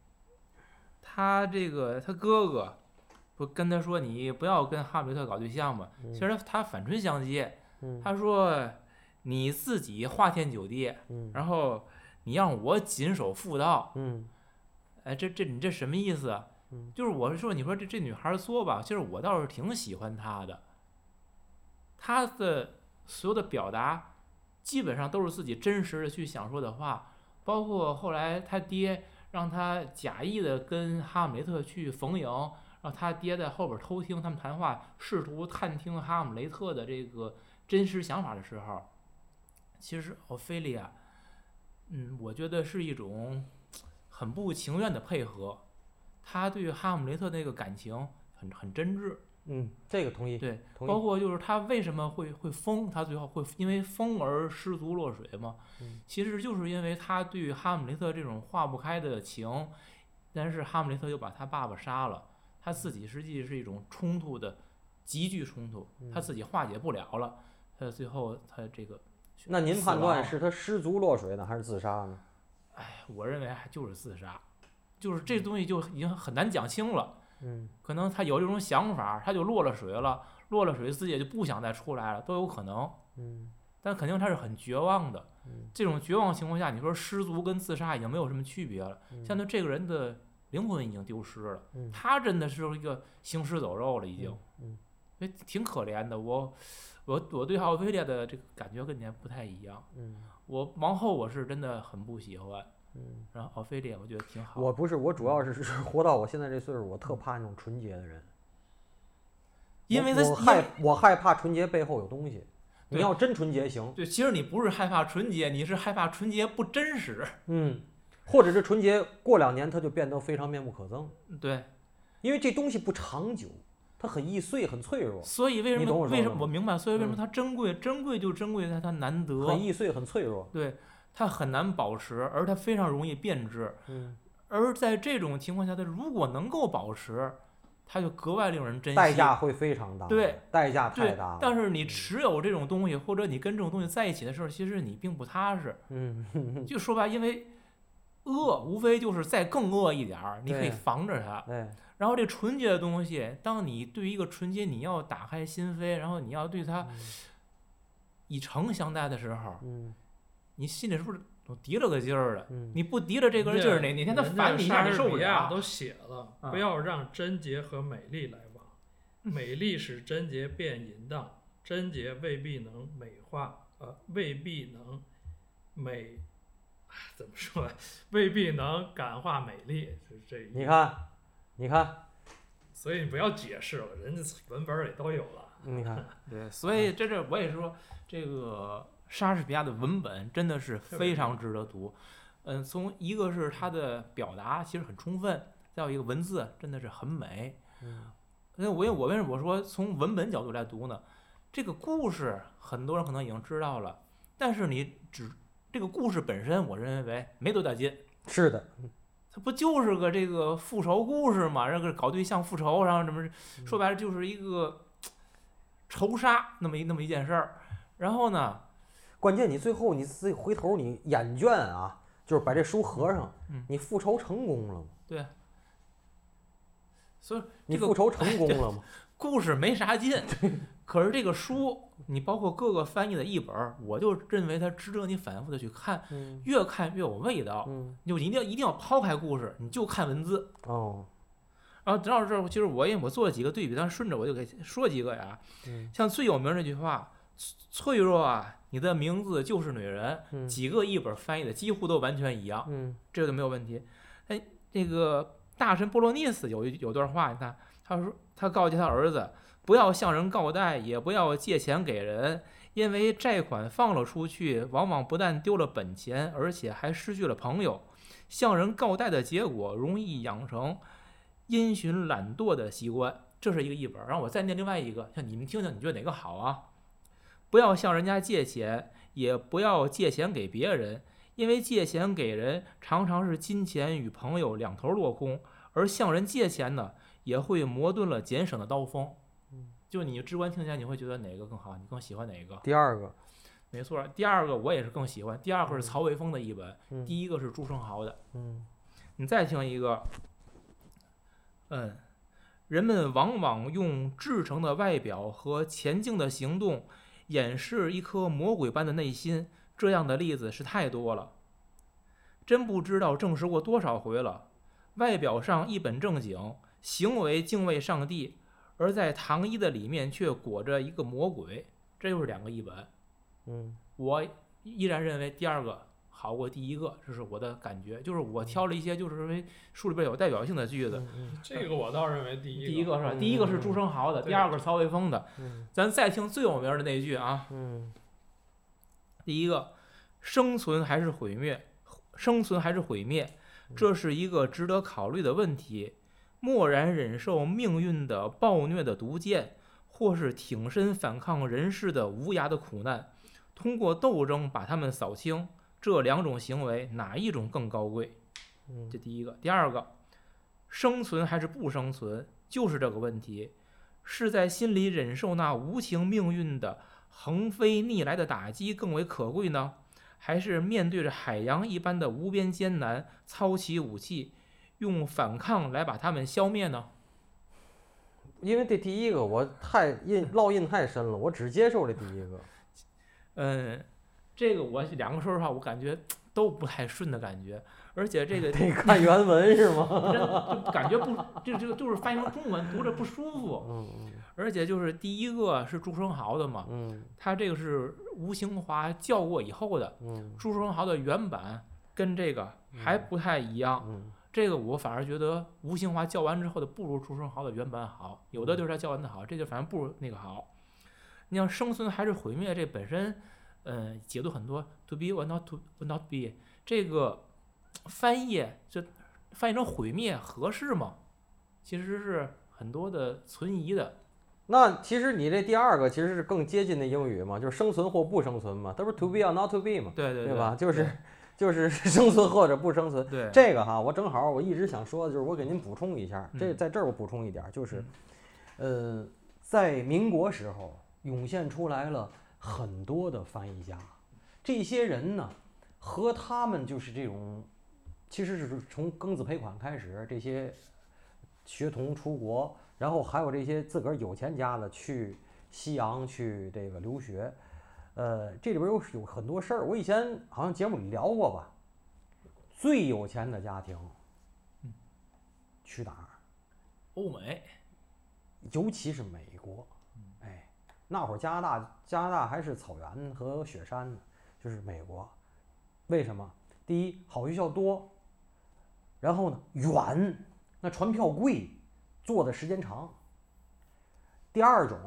他这个他哥哥不跟他说你不要跟哈姆雷特搞对象嘛，其实他反唇相讥，嗯。他说你自己花天酒地，嗯。然后你让我谨守妇道，嗯。哎，这这你这什么意思就是我是说，你说这这女孩儿作吧，其实我倒是挺喜欢她的。她的所有的表达，基本上都是自己真实的去想说的话，包括后来他爹让他假意的跟哈姆雷特去逢迎，让他爹在后边偷听他们谈话，试图探听哈姆雷特的这个真实想法的时候，其实奥菲利亚，嗯，我觉得是一种很不情愿的配合。他对哈姆雷特那个感情很很真挚，嗯，这个同意，对，包括就是他为什么会会疯，他最后会因为疯而失足落水嘛？嗯其实就是因为他对哈姆雷特这种化不开的情，但是哈姆雷特又把他爸爸杀了，他自己实际是一种冲突的急剧冲突，他嗯自己化解不了了，他最后他这个那您判断是他失足落水呢，还是自杀呢？哎，我认为还就是自杀，就是这东西就已经很难讲清了。嗯可能他有这种想法，他就落了水了，落了水自己也就不想再出来了，都有可能。嗯但肯定他是很绝望的。嗯这种绝望情况下，你说失足跟自杀已经没有什么区别了，嗯相对这个人的灵魂已经丢失了，嗯他真的是一个行尸走肉了，已经，嗯所以挺可怜的。我我我对奥菲利亚的这个感觉跟你还不太一样。嗯我王后我是真的很不喜欢，嗯。然后奥菲利亚我觉得挺好。我不是，我主要是是 活到我现在这岁数，我特怕那种纯洁的人。因为他我我害我害怕纯洁背后有东西。你要真纯洁行，对，其实你不是害怕纯洁，你是害怕纯洁不真实。嗯，或者是纯洁过两年它就变得非常面目可憎，对，因为这东西不长久，它很易碎，很脆弱，所以为什么为什么我明白？所以为什么嗯它珍贵？珍贵就珍贵在它难得，很易碎，很脆弱。对，它很难保持，而它非常容易变质。嗯，而在这种情况下，它如果能够保持，它就格外令人珍惜。代价会非常大。对，代价太大了。，但是你持有这种东西，或者你跟这种东西在一起的时候，其实你并不踏实。嗯，就说白，因为恶无非就是再更恶一点儿，你可以防着它。对，然后这纯洁的东西，当你对于一个纯洁，你要打开心扉，然后你要对它以诚相待的时候，嗯你心里是不是都提了个劲儿的？嗯，你不提了这根劲儿，哪哪天他烦你一下，莎你受不了。士比亚都写了，啊不要让贞洁和美丽来往，美丽使贞洁变淫荡，贞洁未必能美化，呃，未必能美，哎怎么说呀？未必能感化美丽，就是这一。你看，你看，所以你不要解释了，人家文本里都有了。你看，对，所以这这我也是说，这个莎士比亚的文本真的是非常值得读。嗯，从一个是他的表达其实很充分，再有一个文字真的是很美。嗯那我我为什么我说从文本角度来读呢？这个故事很多人可能已经知道了，但是你只这个故事本身，我认为没多大劲。是的，它不就是个这个复仇故事嘛？这个搞对象复仇，然后什么嗯说白了就是一个仇杀那么一那么一件事儿。然后呢，关键你最后你自己回头你眼卷啊，就是把这书合上嗯，你复仇成功了吗？所以这个你复仇成功了吗？故事没啥劲，可是这个书，你包括各个翻译的译本儿，我就认为它值得你反复的去看，嗯越看越有味道。嗯你就一定要一定要抛开故事，你就看文字。哦然后正好这儿，其实我也我做了几个对比，但是顺着我就给说几个呀。嗯像最有名的这句话“脆弱啊，你的名字就是女人”，嗯几个译本翻译的几乎都完全一样，嗯这个就没有问题。哎，那个大神波罗尼斯有一有段话，你看，他说他告诫他儿子，不要向人告贷，也不要借钱给人，因为债款放了出去，往往不但丢了本钱，而且还失去了朋友。向人告贷的结果，容易养成因循懒惰的习惯。这是一个译本，然后我再念另外一个，像你们听听，你觉得哪个好啊？不要向人家借钱，也不要借钱给别人，因为借钱给人常常是金钱与朋友两头落空，而向人借钱呢，也会磨钝了俭省的刀锋。就你直观听起来，你会觉得哪个更好？你更喜欢哪个？第二个，没错，第二个我也是更喜欢。第二个是曹魏峰的译本，嗯第一个是朱生豪的。嗯你再听一个，嗯，人们往往用至诚的外表和前进的行动掩饰一颗魔鬼般的内心，这样的例子是太多了。真不知道证实过多少回了。外表上一本正经，行为敬畏上帝，而在糖衣的里面却裹着一个魔鬼，这又是两个译本。嗯我依然认为第二个好过第一个，这是我的感觉。就是我挑了一些，就是因为书里边有代表性的句子。嗯这个我倒认为第一第一个是吧？嗯第一个是朱生豪的，对第二个是曹魏峰的。嗯咱再听最有名的那句啊，嗯第一个，生存还是毁灭？生存还是毁灭？这是一个值得考虑的问题。默然忍受命运的暴虐的毒箭，或是挺身反抗人世的无涯的苦难，通过斗争把他们扫清。这两种行为哪一种更高贵？嗯这第一个，第二个，生存还是不生存，就是这个问题，是在心里忍受那无情命运的横飞逆来的打击更为可贵呢，还是面对着海洋一般的无边艰难，操起武器，用反抗来把他们消灭呢？因为这第一个我太印烙印太深了，我只接受这第一个。嗯，这个我两个说实话，我感觉 都不太顺的感觉，而且这个 得看原文 是吗？真就感觉不，这这个就是翻译成中文读着不舒服，嗯而且就是第一个是朱生豪的嘛，嗯他这个是吴兴华校过以后的，嗯朱生豪的原版跟这个还不太一样。嗯这个我反而觉得吴兴华教完之后的不如朱生豪的原版好，有的就是他教完的好，这就反正不如那个好。你像生存还是毁灭，这本身，嗯、解读很多，to be or not to not be，这个翻译这翻译成毁灭合适吗？其实是很多的存疑的。那其实你这第二个其实是更接近的英语嘛，就是生存或不生存嘛，它不是 to be or not to be 嘛，对对对吧？就是就是生存或者不生存。对，这个哈，我正好我一直想说的就是，我给您补充一下，这嗯在这儿我补充一点儿，就是，呃，在民国时候涌现出来了很多的翻译家，这些人呢，和他们就是这种，其实是从庚子赔款开始，这些学童出国，然后还有这些自个儿有钱家的去西洋去这个留学，呃，这里边有有很多事儿，我以前好像节目里聊过吧。最有钱的家庭，去哪儿？欧美，尤其是美国，哎，那会儿加拿大加拿大还是草原和雪山呢，就是美国。为什么？第一，好学校多，然后呢远，那船票贵，坐的时间长。第二种，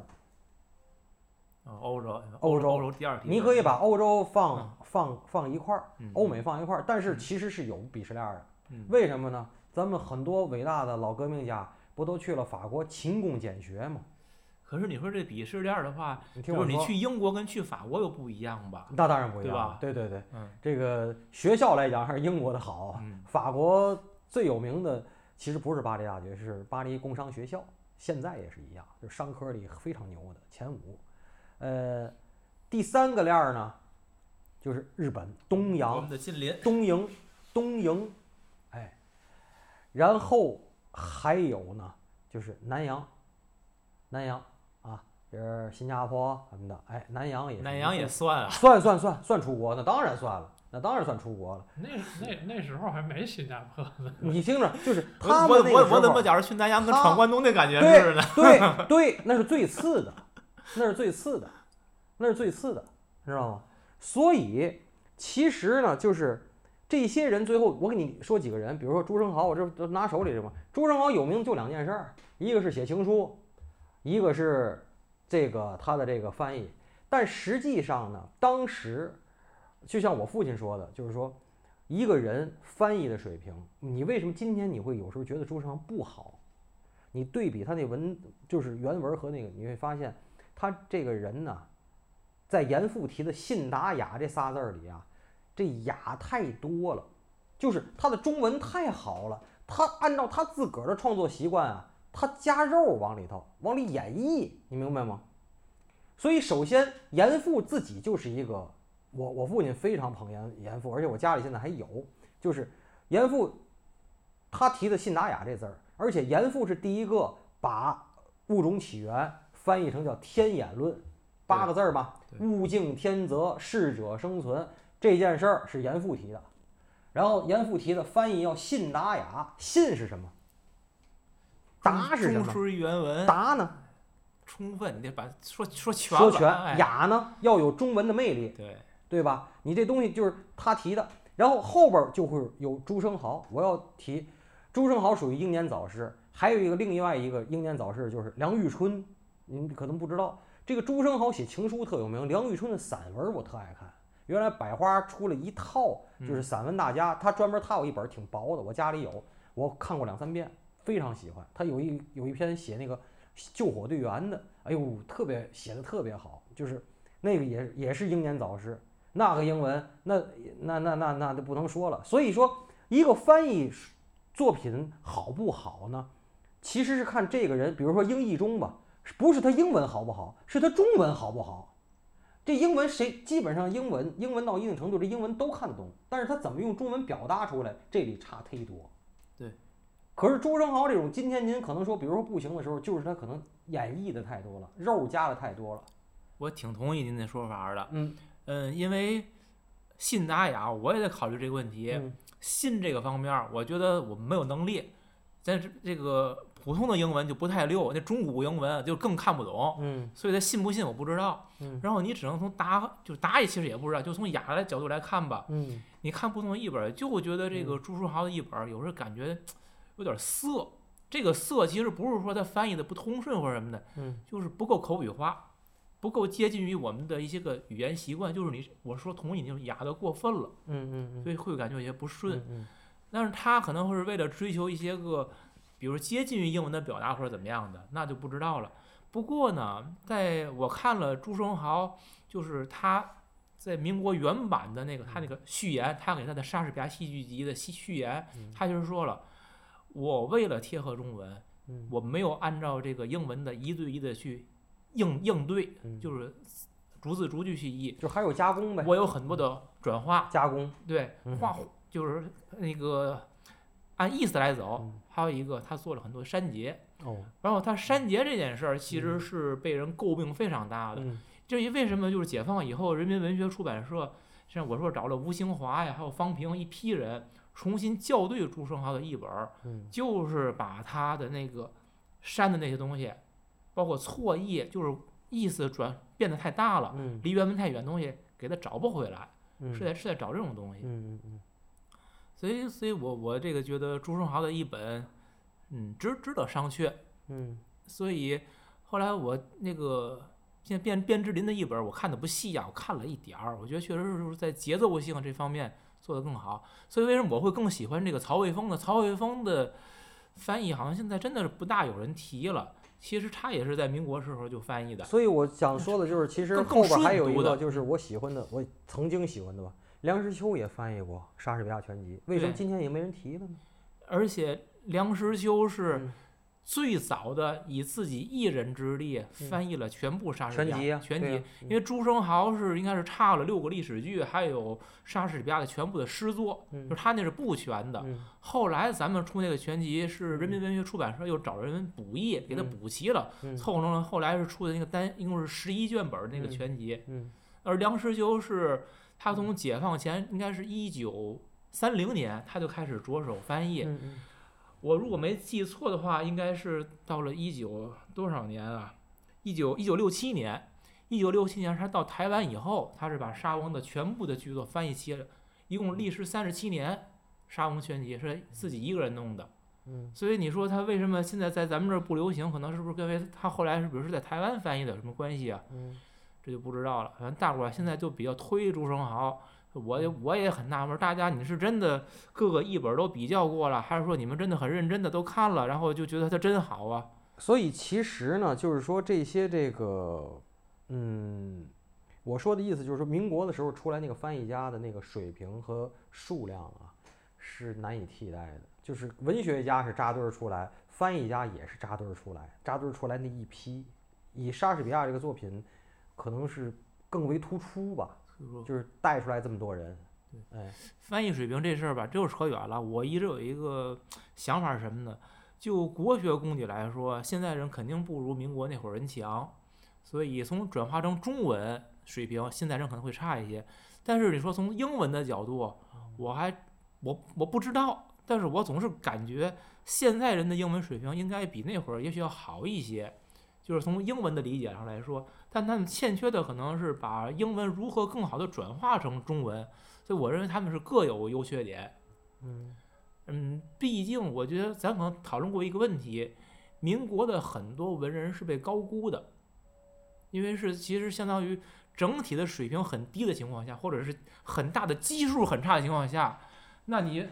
啊，欧洲，欧洲欧洲第二你可以把欧洲放嗯放放一块儿，嗯欧美放一块儿，但是其实是有鄙视链儿的。嗯为什么呢？咱们很多伟大的老革命家不都去了法国勤工俭学吗？可是你说这鄙视链儿的话，你听我说，就是你去英国跟去法国又不一样吧？那当然不一对吧样了，对对对，嗯这个学校来讲还是英国的好法国最有名的其实不是巴黎大学，是巴黎工商学校，现在也是一样，就是商科里非常牛的前五。呃，第三个链儿呢，就是日本东我洋们的近邻，东瀛，东瀛，哎，然后还有呢，就是南洋，南洋是新加坡什么的，哎，南洋也南洋也算啊。算算算算出国，那当然算了，那当然算出国了。那那那时候还没新加坡呢。你听着，就是我他我我们那个时候，我怎么觉着去南洋跟闯关东那感觉对似的？对对，那是最次的，那是最次的，那是最次的，知道吗？所以其实呢，就是这些人最后，我给你说几个人，比如说朱生豪，我这都拿手里这嘛。朱生豪有名就两件事儿，一个是写情书，一个是这个他的这个翻译。但实际上呢，当时就像我父亲说的，就是说一个人翻译的水平，你为什么今天你会有时候觉得朱生不好？你对比他那文，就是原文和那个，你会发现他这个人呢，在严复提的“信达雅”这仨字儿里啊，这雅太多了，就是他的中文太好了。他按照他自个儿的创作习惯啊，他加肉往里头，往里演绎，你明白吗？所以首先严复自己就是一个，我我父亲非常捧严严复，而且我家里现在还有，就是严复他提的“信达雅”这字儿，而且严复是第一个把物种起源翻译成叫天演论，八个字儿吧，物竞天择，适者生存这件事儿是严复提的。然后严复提的翻译要信达雅，信是什么？达是什么？原文达呢？充分，你得把说说全。说全。哎雅呢要有中文的魅力，对，对吧？你这东西就是他提的，然后后边儿就会有朱生豪。我要提朱生豪属于英年早逝，还有一个另外一个英年早逝就是梁玉春，您可能不知道，这个朱生豪写情书特有名，梁玉春的散文我特爱看。原来百花出了一套，就是散文大家，他专门他有一本挺薄的，我家里有，我看过两三遍，非常喜欢。他有一有一篇写那个救火队员的，哎呦，特别写的特别好，就是那个也也是英年早逝。那个英文，那那那那那就不能说了。所以说，一个翻译作品好不好呢？其实是看这个人，比如说英译中吧，不是他英文好不好，是他中文好不好。这英文谁基本上英文英文到一定程度，这英文都看得懂，但是他怎么用中文表达出来，这里差忒多。对。可是朱生豪这种，今天您可能说，比如说不行的时候，就是他可能演绎的太多了，肉加的太多了。我挺同意您的说法的。嗯嗯，因为信达雅，我也在考虑这个问题。嗯信这个方面，我觉得我们没有能力。在这这个普通的英文就不太溜，那中古英文就更看不懂。嗯所以他信不信我不知道。嗯然后你只能从达就达也其实也不知道，就从雅的角度来看吧。嗯你看不同的译本，就会觉得这个朱书豪的译本有时候感觉有点涩。这个涩其实不是说他翻译的不通顺或者什么的，嗯就是不够口语化，不够接近于我们的一些个语言习惯。就是你我说同意，就哑的过分了，嗯嗯所以会感觉有些不顺。嗯但是他可能会是为了追求一些个，比如接近于英文的表达或者怎么样的，那就不知道了。不过呢，在我看了朱生豪，就是他在民国原版的那个他那个序言，他给他的莎士比亚戏剧集的序序言，他就是说了，我为了贴合中文，嗯。我没有按照这个英文的一对一的去应应对，嗯。就是逐字逐句去译，就还有加工呗，我有很多的转化，加工。对嗯，画就是那个按意思来走嗯，还有一个他做了很多删节，哦，然后他删节这件事儿其实是被人诟病非常大的。嗯。至于为什么就是解放以后，人民文学出版社像我说找了吴兴华呀，还有方平一批人重新校对朱生豪的译本，嗯。就是把他的那个删的那些东西，包括错译，就是意思转变得太大了，嗯。离原文太远的东西给他找不回来，嗯，是在是在找这种东西。嗯嗯嗯。所以，所以我我这个觉得朱生豪的译本，嗯，值值得商榷。嗯。所以后来我那个现在卞卞之琳的译本，我看的不细啊，我看了一点儿，我觉得确实是在节奏性这方面做得更好。所以为什么我会更喜欢这个曹魏峰呢？曹魏峰的翻译好像现在真的是不大有人提了。其实他也是在民国时候就翻译的，所以我想说的就是，其实后边还有一个就是我喜欢的，我曾经喜欢的吧，梁实秋也翻译过《莎士比亚全集》，为什么今天也没人提了呢？而且梁实秋是嗯最早的以自己一人之力翻译了全部莎士比亚全集因为朱生豪是应该是差了六个历史剧，还有莎士比亚的全部的诗作，嗯。就是他那是不全的。嗯。后来咱们出那个全集是人民文学出版社又找人补译，给他嗯补齐了，嗯。凑成了后来是出的那个单，一共是十一卷本那个嗯全集。嗯。而梁实秋是他从解放前应该是一九三零年他就开始着手翻译，嗯嗯我如果没记错的话，应该是到了一九多少年啊？一九一九六七年，一九六七年他到台湾以后，他是把沙翁的全部的剧作翻译齐了，一共历时三十七年。沙翁全集是自己一个人弄的，嗯所以你说他为什么现在在咱们这儿不流行？可能是不是跟为他后来是比如是在台湾翻译的有什么关系啊？嗯这就不知道了。反正大伙儿现在就比较推朱生豪，我也我也很纳闷儿，大家你是真的各个译本都比较过了，还是说你们真的很认真的都看了，然后就觉得它真好啊？所以其实呢，就是说这些这个，嗯，我说的意思就是说，民国的时候出来那个翻译家的那个水平和数量啊，是难以替代的。就是文学家是扎堆儿出来，翻译家也是扎堆儿出来，扎堆儿出来那一批，以莎士比亚这个作品，可能是更为突出吧，就是带出来这么多人。哎，翻译水平这事儿吧，这又扯远了。我一直有一个想法是什么呢？就国学功底来说，现在人肯定不如民国那会儿人强，所以从转化成中文水平，现在人可能会差一些。但是你说从英文的角度，我还我我不知道，但是我总是感觉现在人的英文水平应该比那会儿也许要好一些，就是从英文的理解上来说，但他们欠缺的可能是把英文如何更好的转化成中文。所以我认为他们是各有优缺点。嗯嗯，毕竟我觉得咱可能讨论过一个问题，民国的很多文人是被高估的，因为是其实相当于整体的水平很低的情况下，或者是很大的基数很差的情况下，那你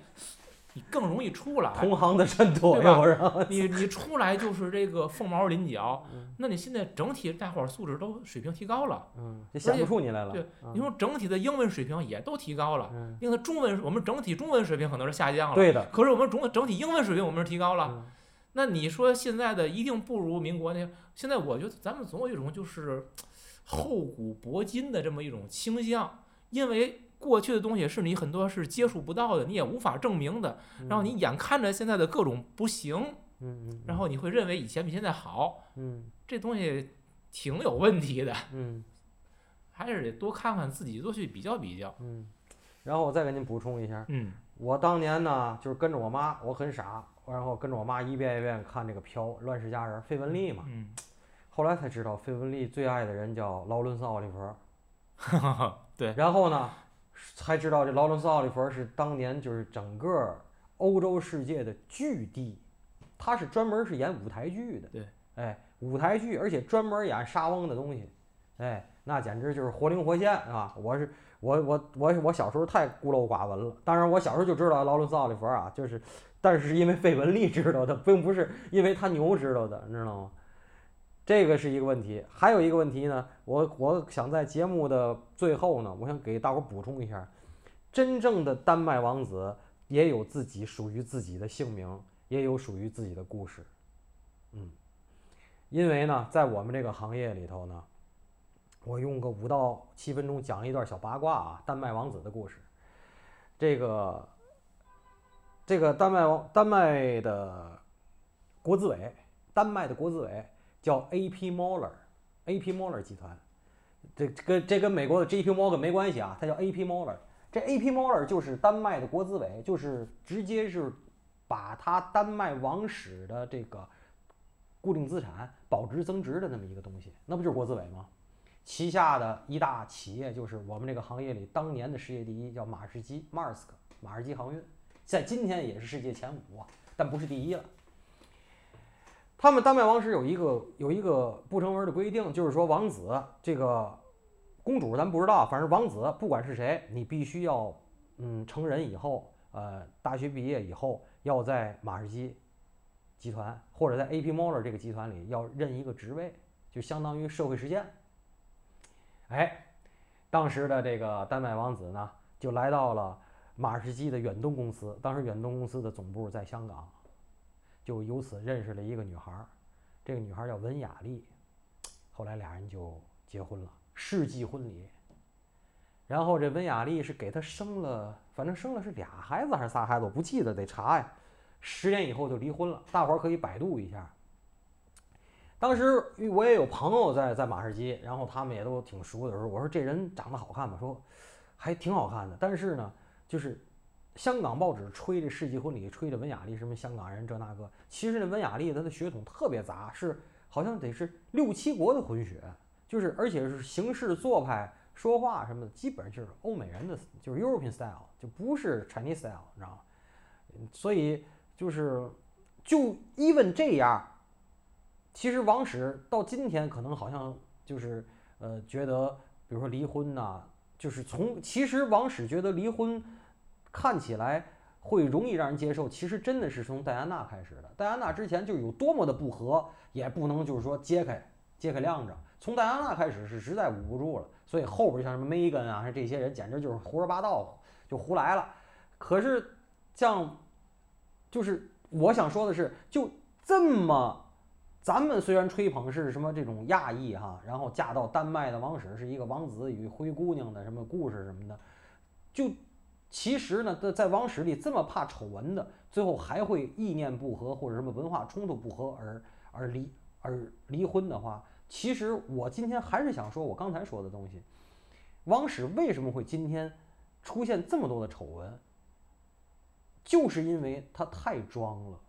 你更容易出来。同行的衬托，对吧你你出来就是这个凤毛麟角嗯，那你现在整体大伙儿素质都水平提高了，嗯，就想不出你来了。对嗯你说整体的英文水平也都提高了，嗯，因为中文我们整体中文水平可能是下降了，对的。可是我们整整体英文水平我们是提高了。嗯那你说现在的一定不如民国那？现在我觉得咱们总有一种就是厚古薄今的这么一种倾向，因为过去的东西是你很多是接触不到的，你也无法证明的，然后你眼看着现在的各种不行，嗯嗯，然后你会认为以前比现在好，嗯。这东西挺有问题的，嗯。还是得多看看自己，多去比较比较。嗯，然后我再给您补充一下，嗯。我当年呢就是跟着我妈，我很傻，然后跟着我妈一遍一遍看这个《飘》《乱世佳人》费雯丽嘛，嗯，后来才知道费雯丽最爱的人叫劳伦斯·奥利弗，对，然后呢才知道这劳伦斯·奥利弗是当年就是整个欧洲世界的巨帝，他是专门是演舞台剧的，对，哎，舞台剧，而且专门演沙翁的东西，哎，那简直就是活灵活现啊！我是我我我我小时候太孤陋寡闻了，当然我小时候就知道劳伦斯·奥利弗啊，就是，但是因为费雯丽知道的，并不是因为他牛知道的，你知道吗？这个是一个问题，还有一个问题呢，我我想在节目的最后呢，我想给大伙儿补充一下，真正的丹麦王子也有自己属于自己的姓名，也有属于自己的故事，嗯，因为呢，在我们这个行业里头呢，我用个五到七分钟讲一段小八卦啊，丹麦王子的故事。这个这个丹麦王丹麦的国资委，丹麦的国资委叫 A.P. Moller，A.P. Moller 集团，这跟这跟美国的 J.P. Morgan 没关系啊，它叫 A.P. Moller。这 A.P. Moller 就是丹麦的国资委，就是直接是把它丹麦王室的这个固定资产保值增值的那么一个东西，那不就是国资委吗？旗下的一大企业就是我们这个行业里当年的世界第一，叫马士基 m a r s k 马士基航运，在今天也是世界前五啊，但不是第一了。他们丹麦王室有一个有一个不成文的规定，就是说王子这个公主咱不知道，反正王子不管是谁，你必须要嗯成人以后，呃大学毕业以后要在马士基集团，或者在 A.P. Moller 这个集团里要任一个职位，就相当于社会实践。哎，当时的这个丹麦王子呢，就来到了马士基的远东公司，当时远东公司的总部在香港，就由此认识了一个女孩，这个女孩叫文雅丽，后来俩人就结婚了，世纪婚礼。然后这温雅丽是给他生了，反正生了是俩孩子还是仨孩子，我不记得，得查呀。十年以后就离婚了，大伙儿可以百度一下。当时我也有朋友在在马士基，然后他们也都挺熟的时候，我说这人长得好看吗？说还挺好看的，但是呢，就是香港报纸吹这世纪婚礼，吹的文雅丽什么香港人这那个，其实那文雅丽她的血统特别杂，是好像得是六七国的混血，就是而且是行事做派。说话什么的，基本上就是欧美人的，就是 European style，就不是 Chinese style，你知道吗？所以就是就 even 这样，其实王室到今天可能好像就是呃觉得，比如说离婚呐，就是从其实王室觉得离婚看起来会容易让人接受，其实真的是从戴安娜开始的。戴安娜之前就有多么的不和，也不能就是说揭开揭开亮着。从戴安娜开始是实在捂不住了。所以后边像什么梅根啊，这些人简直就是胡说八道，就胡来了。可是像，就是我想说的是，就这么，咱们虽然吹捧是什么这种亚裔哈，然后嫁到丹麦的王室是一个王子与灰姑娘的什么故事什么的，就其实呢，在在王室里这么怕丑闻的，最后还会意念不合或者什么文化冲突不合而而离而离婚的话。其实我今天还是想说，我刚才说的东西，王室为什么会今天出现这么多的丑闻，就是因为他太装了，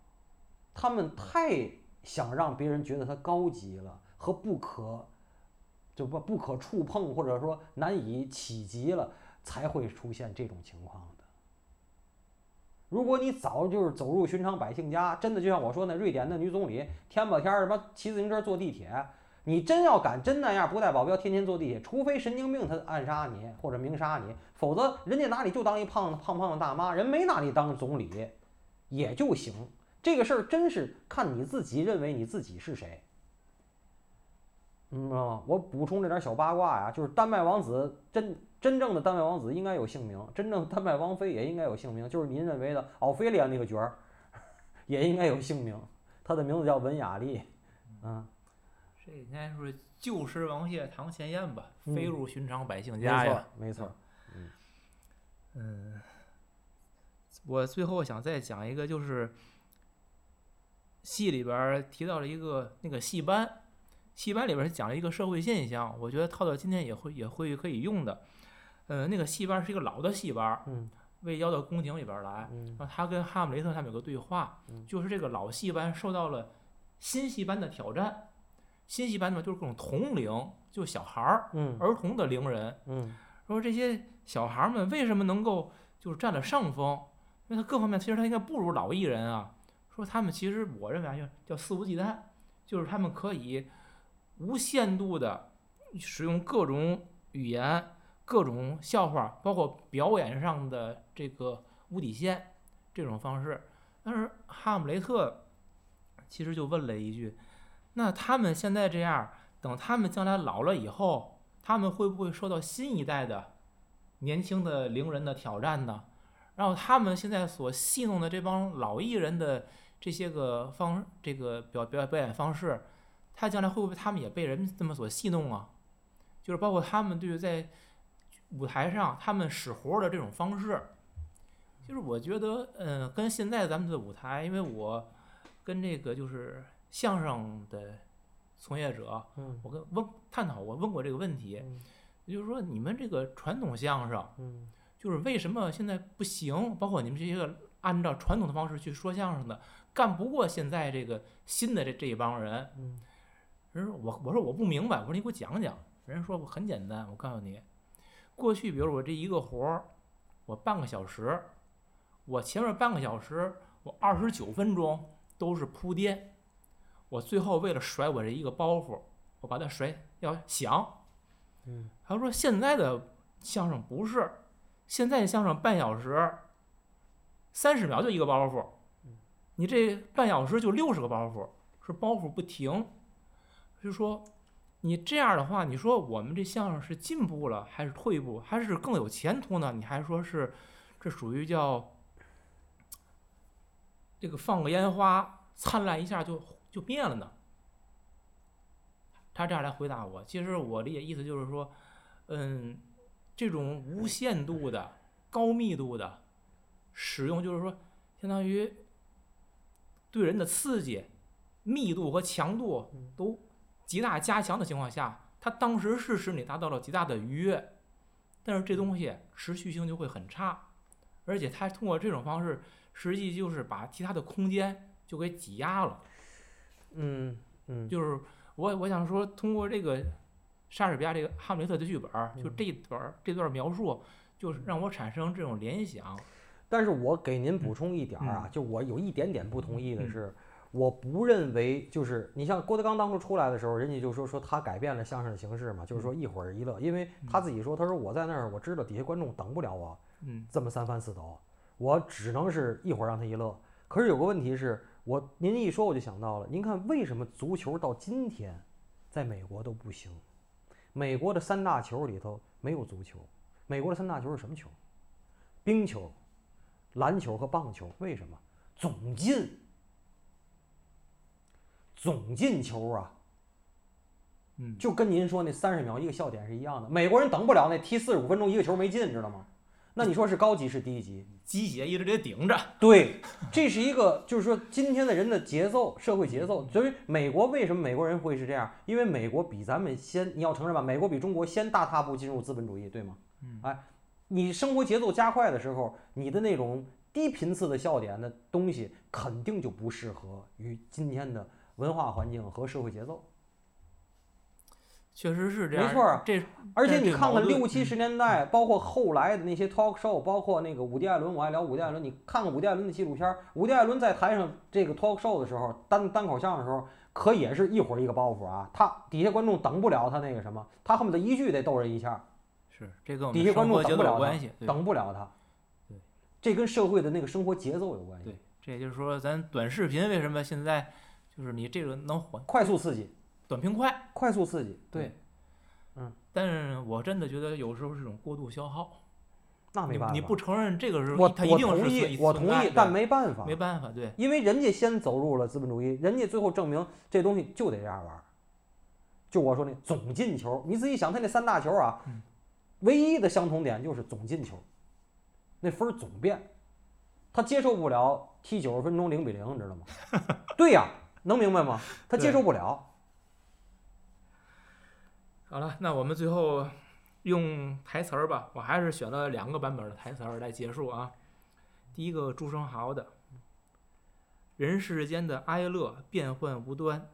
他们太想让别人觉得他高级了和不可，就不不可触碰或者说难以企及了，才会出现这种情况的。如果你早就是走入寻常百姓家，真的就像我说那瑞典的女总理，天吧天儿什么骑自行车坐地铁。你真要敢真那样不带保镖天天坐地铁，除非神经病他暗杀你或者明杀你，否则人家拿你就当一胖胖胖的大妈，人没拿你当总理也就行。这个事儿真是看你自己认为你自己是谁，嗯，我补充这点小八卦呀，就是丹麦王子真真正的丹麦王子应该有姓名，真正丹麦王妃也应该有姓名，就是您认为的奥菲利亚那个角儿 也应该有姓名，他的名字叫文雅丽，嗯。这应该说旧时王谢堂前燕吧，飞入寻常百姓家呀。没错，没错。嗯，我最后想再讲一个，就是戏里边提到了一个那个戏班，戏班里边讲了一个社会现象，我觉得套到今天也会也会可以用的。呃，那个戏班是一个老的戏班，嗯，被邀到宫廷里边来，然后他跟哈姆雷特他们有个对话，就是这个老戏班受到了新戏班的挑战。新戏班呢，就是各种同龄，就小孩儿，嗯，儿童的龄人，嗯，说这些小孩们为什么能够就是占了上风？因为他各方面其实他应该不如老艺人啊。说他们其实我认为叫叫肆无忌惮，就是他们可以无限度的使用各种语言、各种笑话，包括表演上的这个无底线这种方式。但是哈姆雷特其实就问了一句。那他们现在这样，等他们将来老了以后，他们会不会受到新一代的年轻的伶人的挑战呢？然后他们现在所戏弄的这帮老艺人的这些个方，这个表表表演方式，他将来会不会他们也被人这么所戏弄啊？就是包括他们对于在舞台上他们使活的这种方式，就是我觉得，嗯，跟现在咱们的舞台，因为我跟这个就是。相声的从业者，我跟问探讨过，问过这个问题，也就是说，你们这个传统相声，就是为什么现在不行？包括你们这些个按照传统的方式去说相声的，干不过现在这个新的这这一帮人。人说，我我说我不明白，我说你给我讲讲。人说很简单，我告诉你，过去比如我这一个活儿，我半个小时，我前面半个小时，我二十九分钟都是铺垫。我最后为了甩我这一个包袱，我把它甩要响。嗯，他说现在的相声不是，现在相声半小时，三十秒就一个包袱。你这半小时就六十个包袱，是包袱不停，就说你这样的话，你说我们这相声是进步了还是退步，还是更有前途呢？你还说是这属于叫这个放个烟花灿烂一下就就灭了呢？他这样来回答我，其实我理解意思就是说，嗯，这种无限度的、高密度的使用，就是说，相当于对人的刺激密度和强度都极大加强的情况下，它当时是使你达到了极大的愉悦，但是这东西持续性就会很差，而且它通过这种方式，实际就是把其他的空间就给挤压了，嗯嗯，就是。我我想说，通过这个莎士比亚这个《哈姆雷特》的剧本，就这段儿这段描述，就是让我产生这种联想。但是我给您补充一点儿啊，就我有一点点不同意的是，我不认为就是你像郭德纲当初出来的时候，人家就说说他改变了相声的形式嘛，就是说一会儿一乐，因为他自己说，他说我在那儿，我知道底下观众等不了我，嗯，这么三番四抖，我只能是一会儿让他一乐。可是有个问题是。我您一说我就想到了，您看为什么足球到今天，在美国都不行？美国的三大球里头没有足球，美国的三大球是什么球？冰球、篮球和棒球。为什么？总进，总进球啊！嗯，就跟您说那三十秒一个笑点是一样的。美国人等不了那踢四十五分钟一个球没进，知道吗？那你说是高级是低级？鸡血一直得顶着。对，这是一个，就是说今天的人的节奏，社会节奏。所以美国为什么美国人会是这样？因为美国比咱们先，你要承认吧，美国比中国先大踏步进入资本主义，对吗？嗯。哎，你生活节奏加快的时候，你的那种低频次的笑点的东西，肯定就不适合于今天的文化环境和社会节奏。确实是这样，没错儿。这而且你看看六嗯七十年代，包括后来的那些 talk show，包括那个伍迪·艾伦，我爱聊伍迪·艾伦。你看看伍迪·艾伦的纪录片儿，伍迪·艾伦在台上这个 talk show 的时候，单单口相声的时候，可也是一会儿一个包袱啊。他底下观众等不了他那个什么，他恨不得一句得逗人一下。是这跟我底下观众等不了他等不了他。对，这跟社会的那个生活节奏有关系对。这也就是说，咱短视频为什么现在就是你这个能缓快速刺激，短平快？快速刺激，对，嗯但是我真的觉得有时候是一种过度消耗。那没办法。你你不承认这个是我我同定是存意，我同意，但没办法，没办法，对，因为人家先走入了资本主义，人家最后证明这东西就得这样玩儿。就我说那总进球，你仔细想，他那三大球啊，嗯唯一的相同点就是总进球，那分儿总变，他接受不了踢九十分钟零比零，你知道吗？对呀，能明白吗？他接受不了。好了，那我们最后用台词儿吧，我还是选了两个版本的台词儿来结束啊。第一个朱生豪的“人世间的哀乐变幻无端，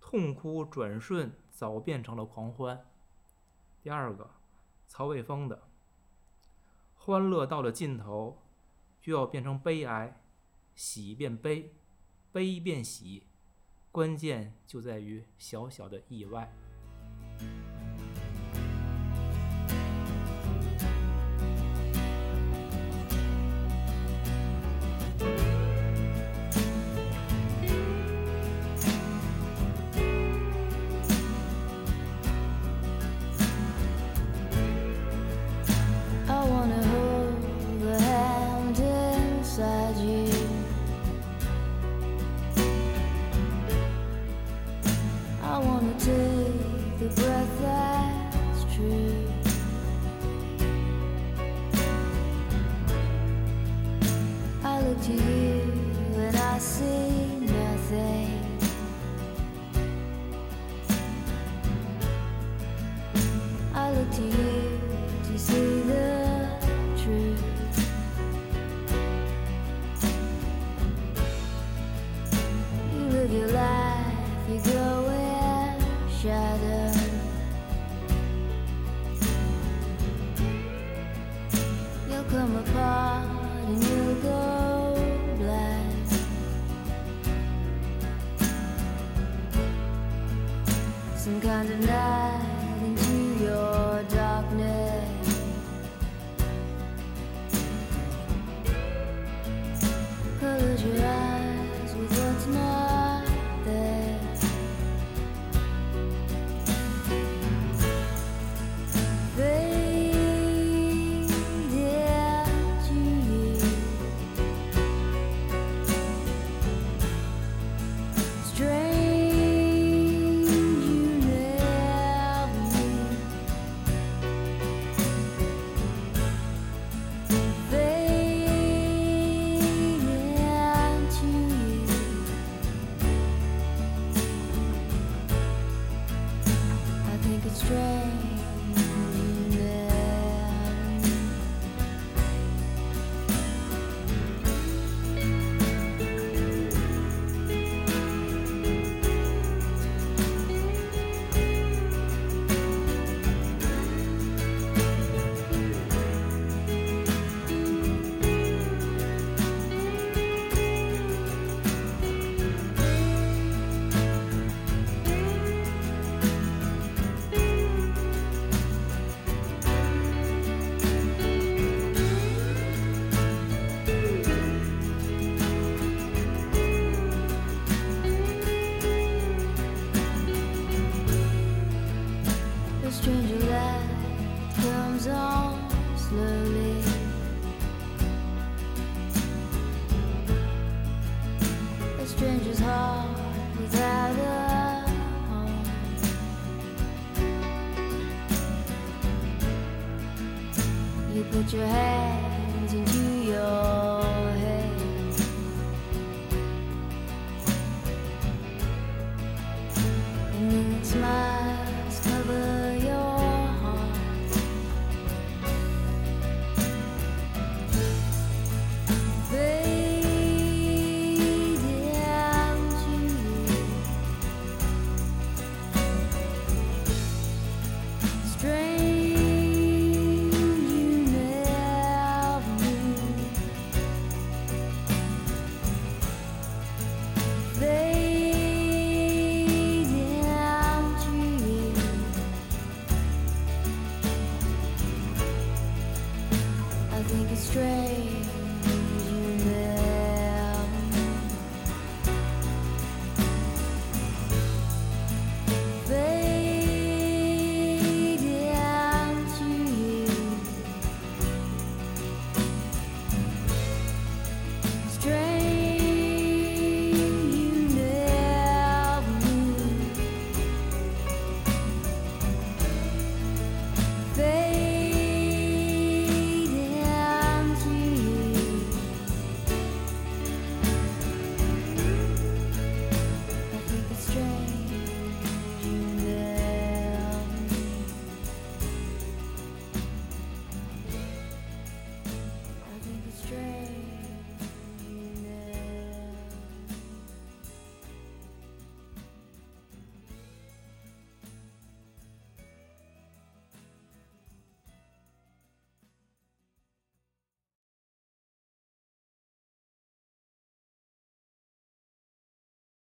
痛哭转瞬早变成了狂欢。”第二个曹卫峰的“欢乐到了尽头，就要变成悲哀，喜变悲，悲变喜，关键就在于小小的意外。” Your head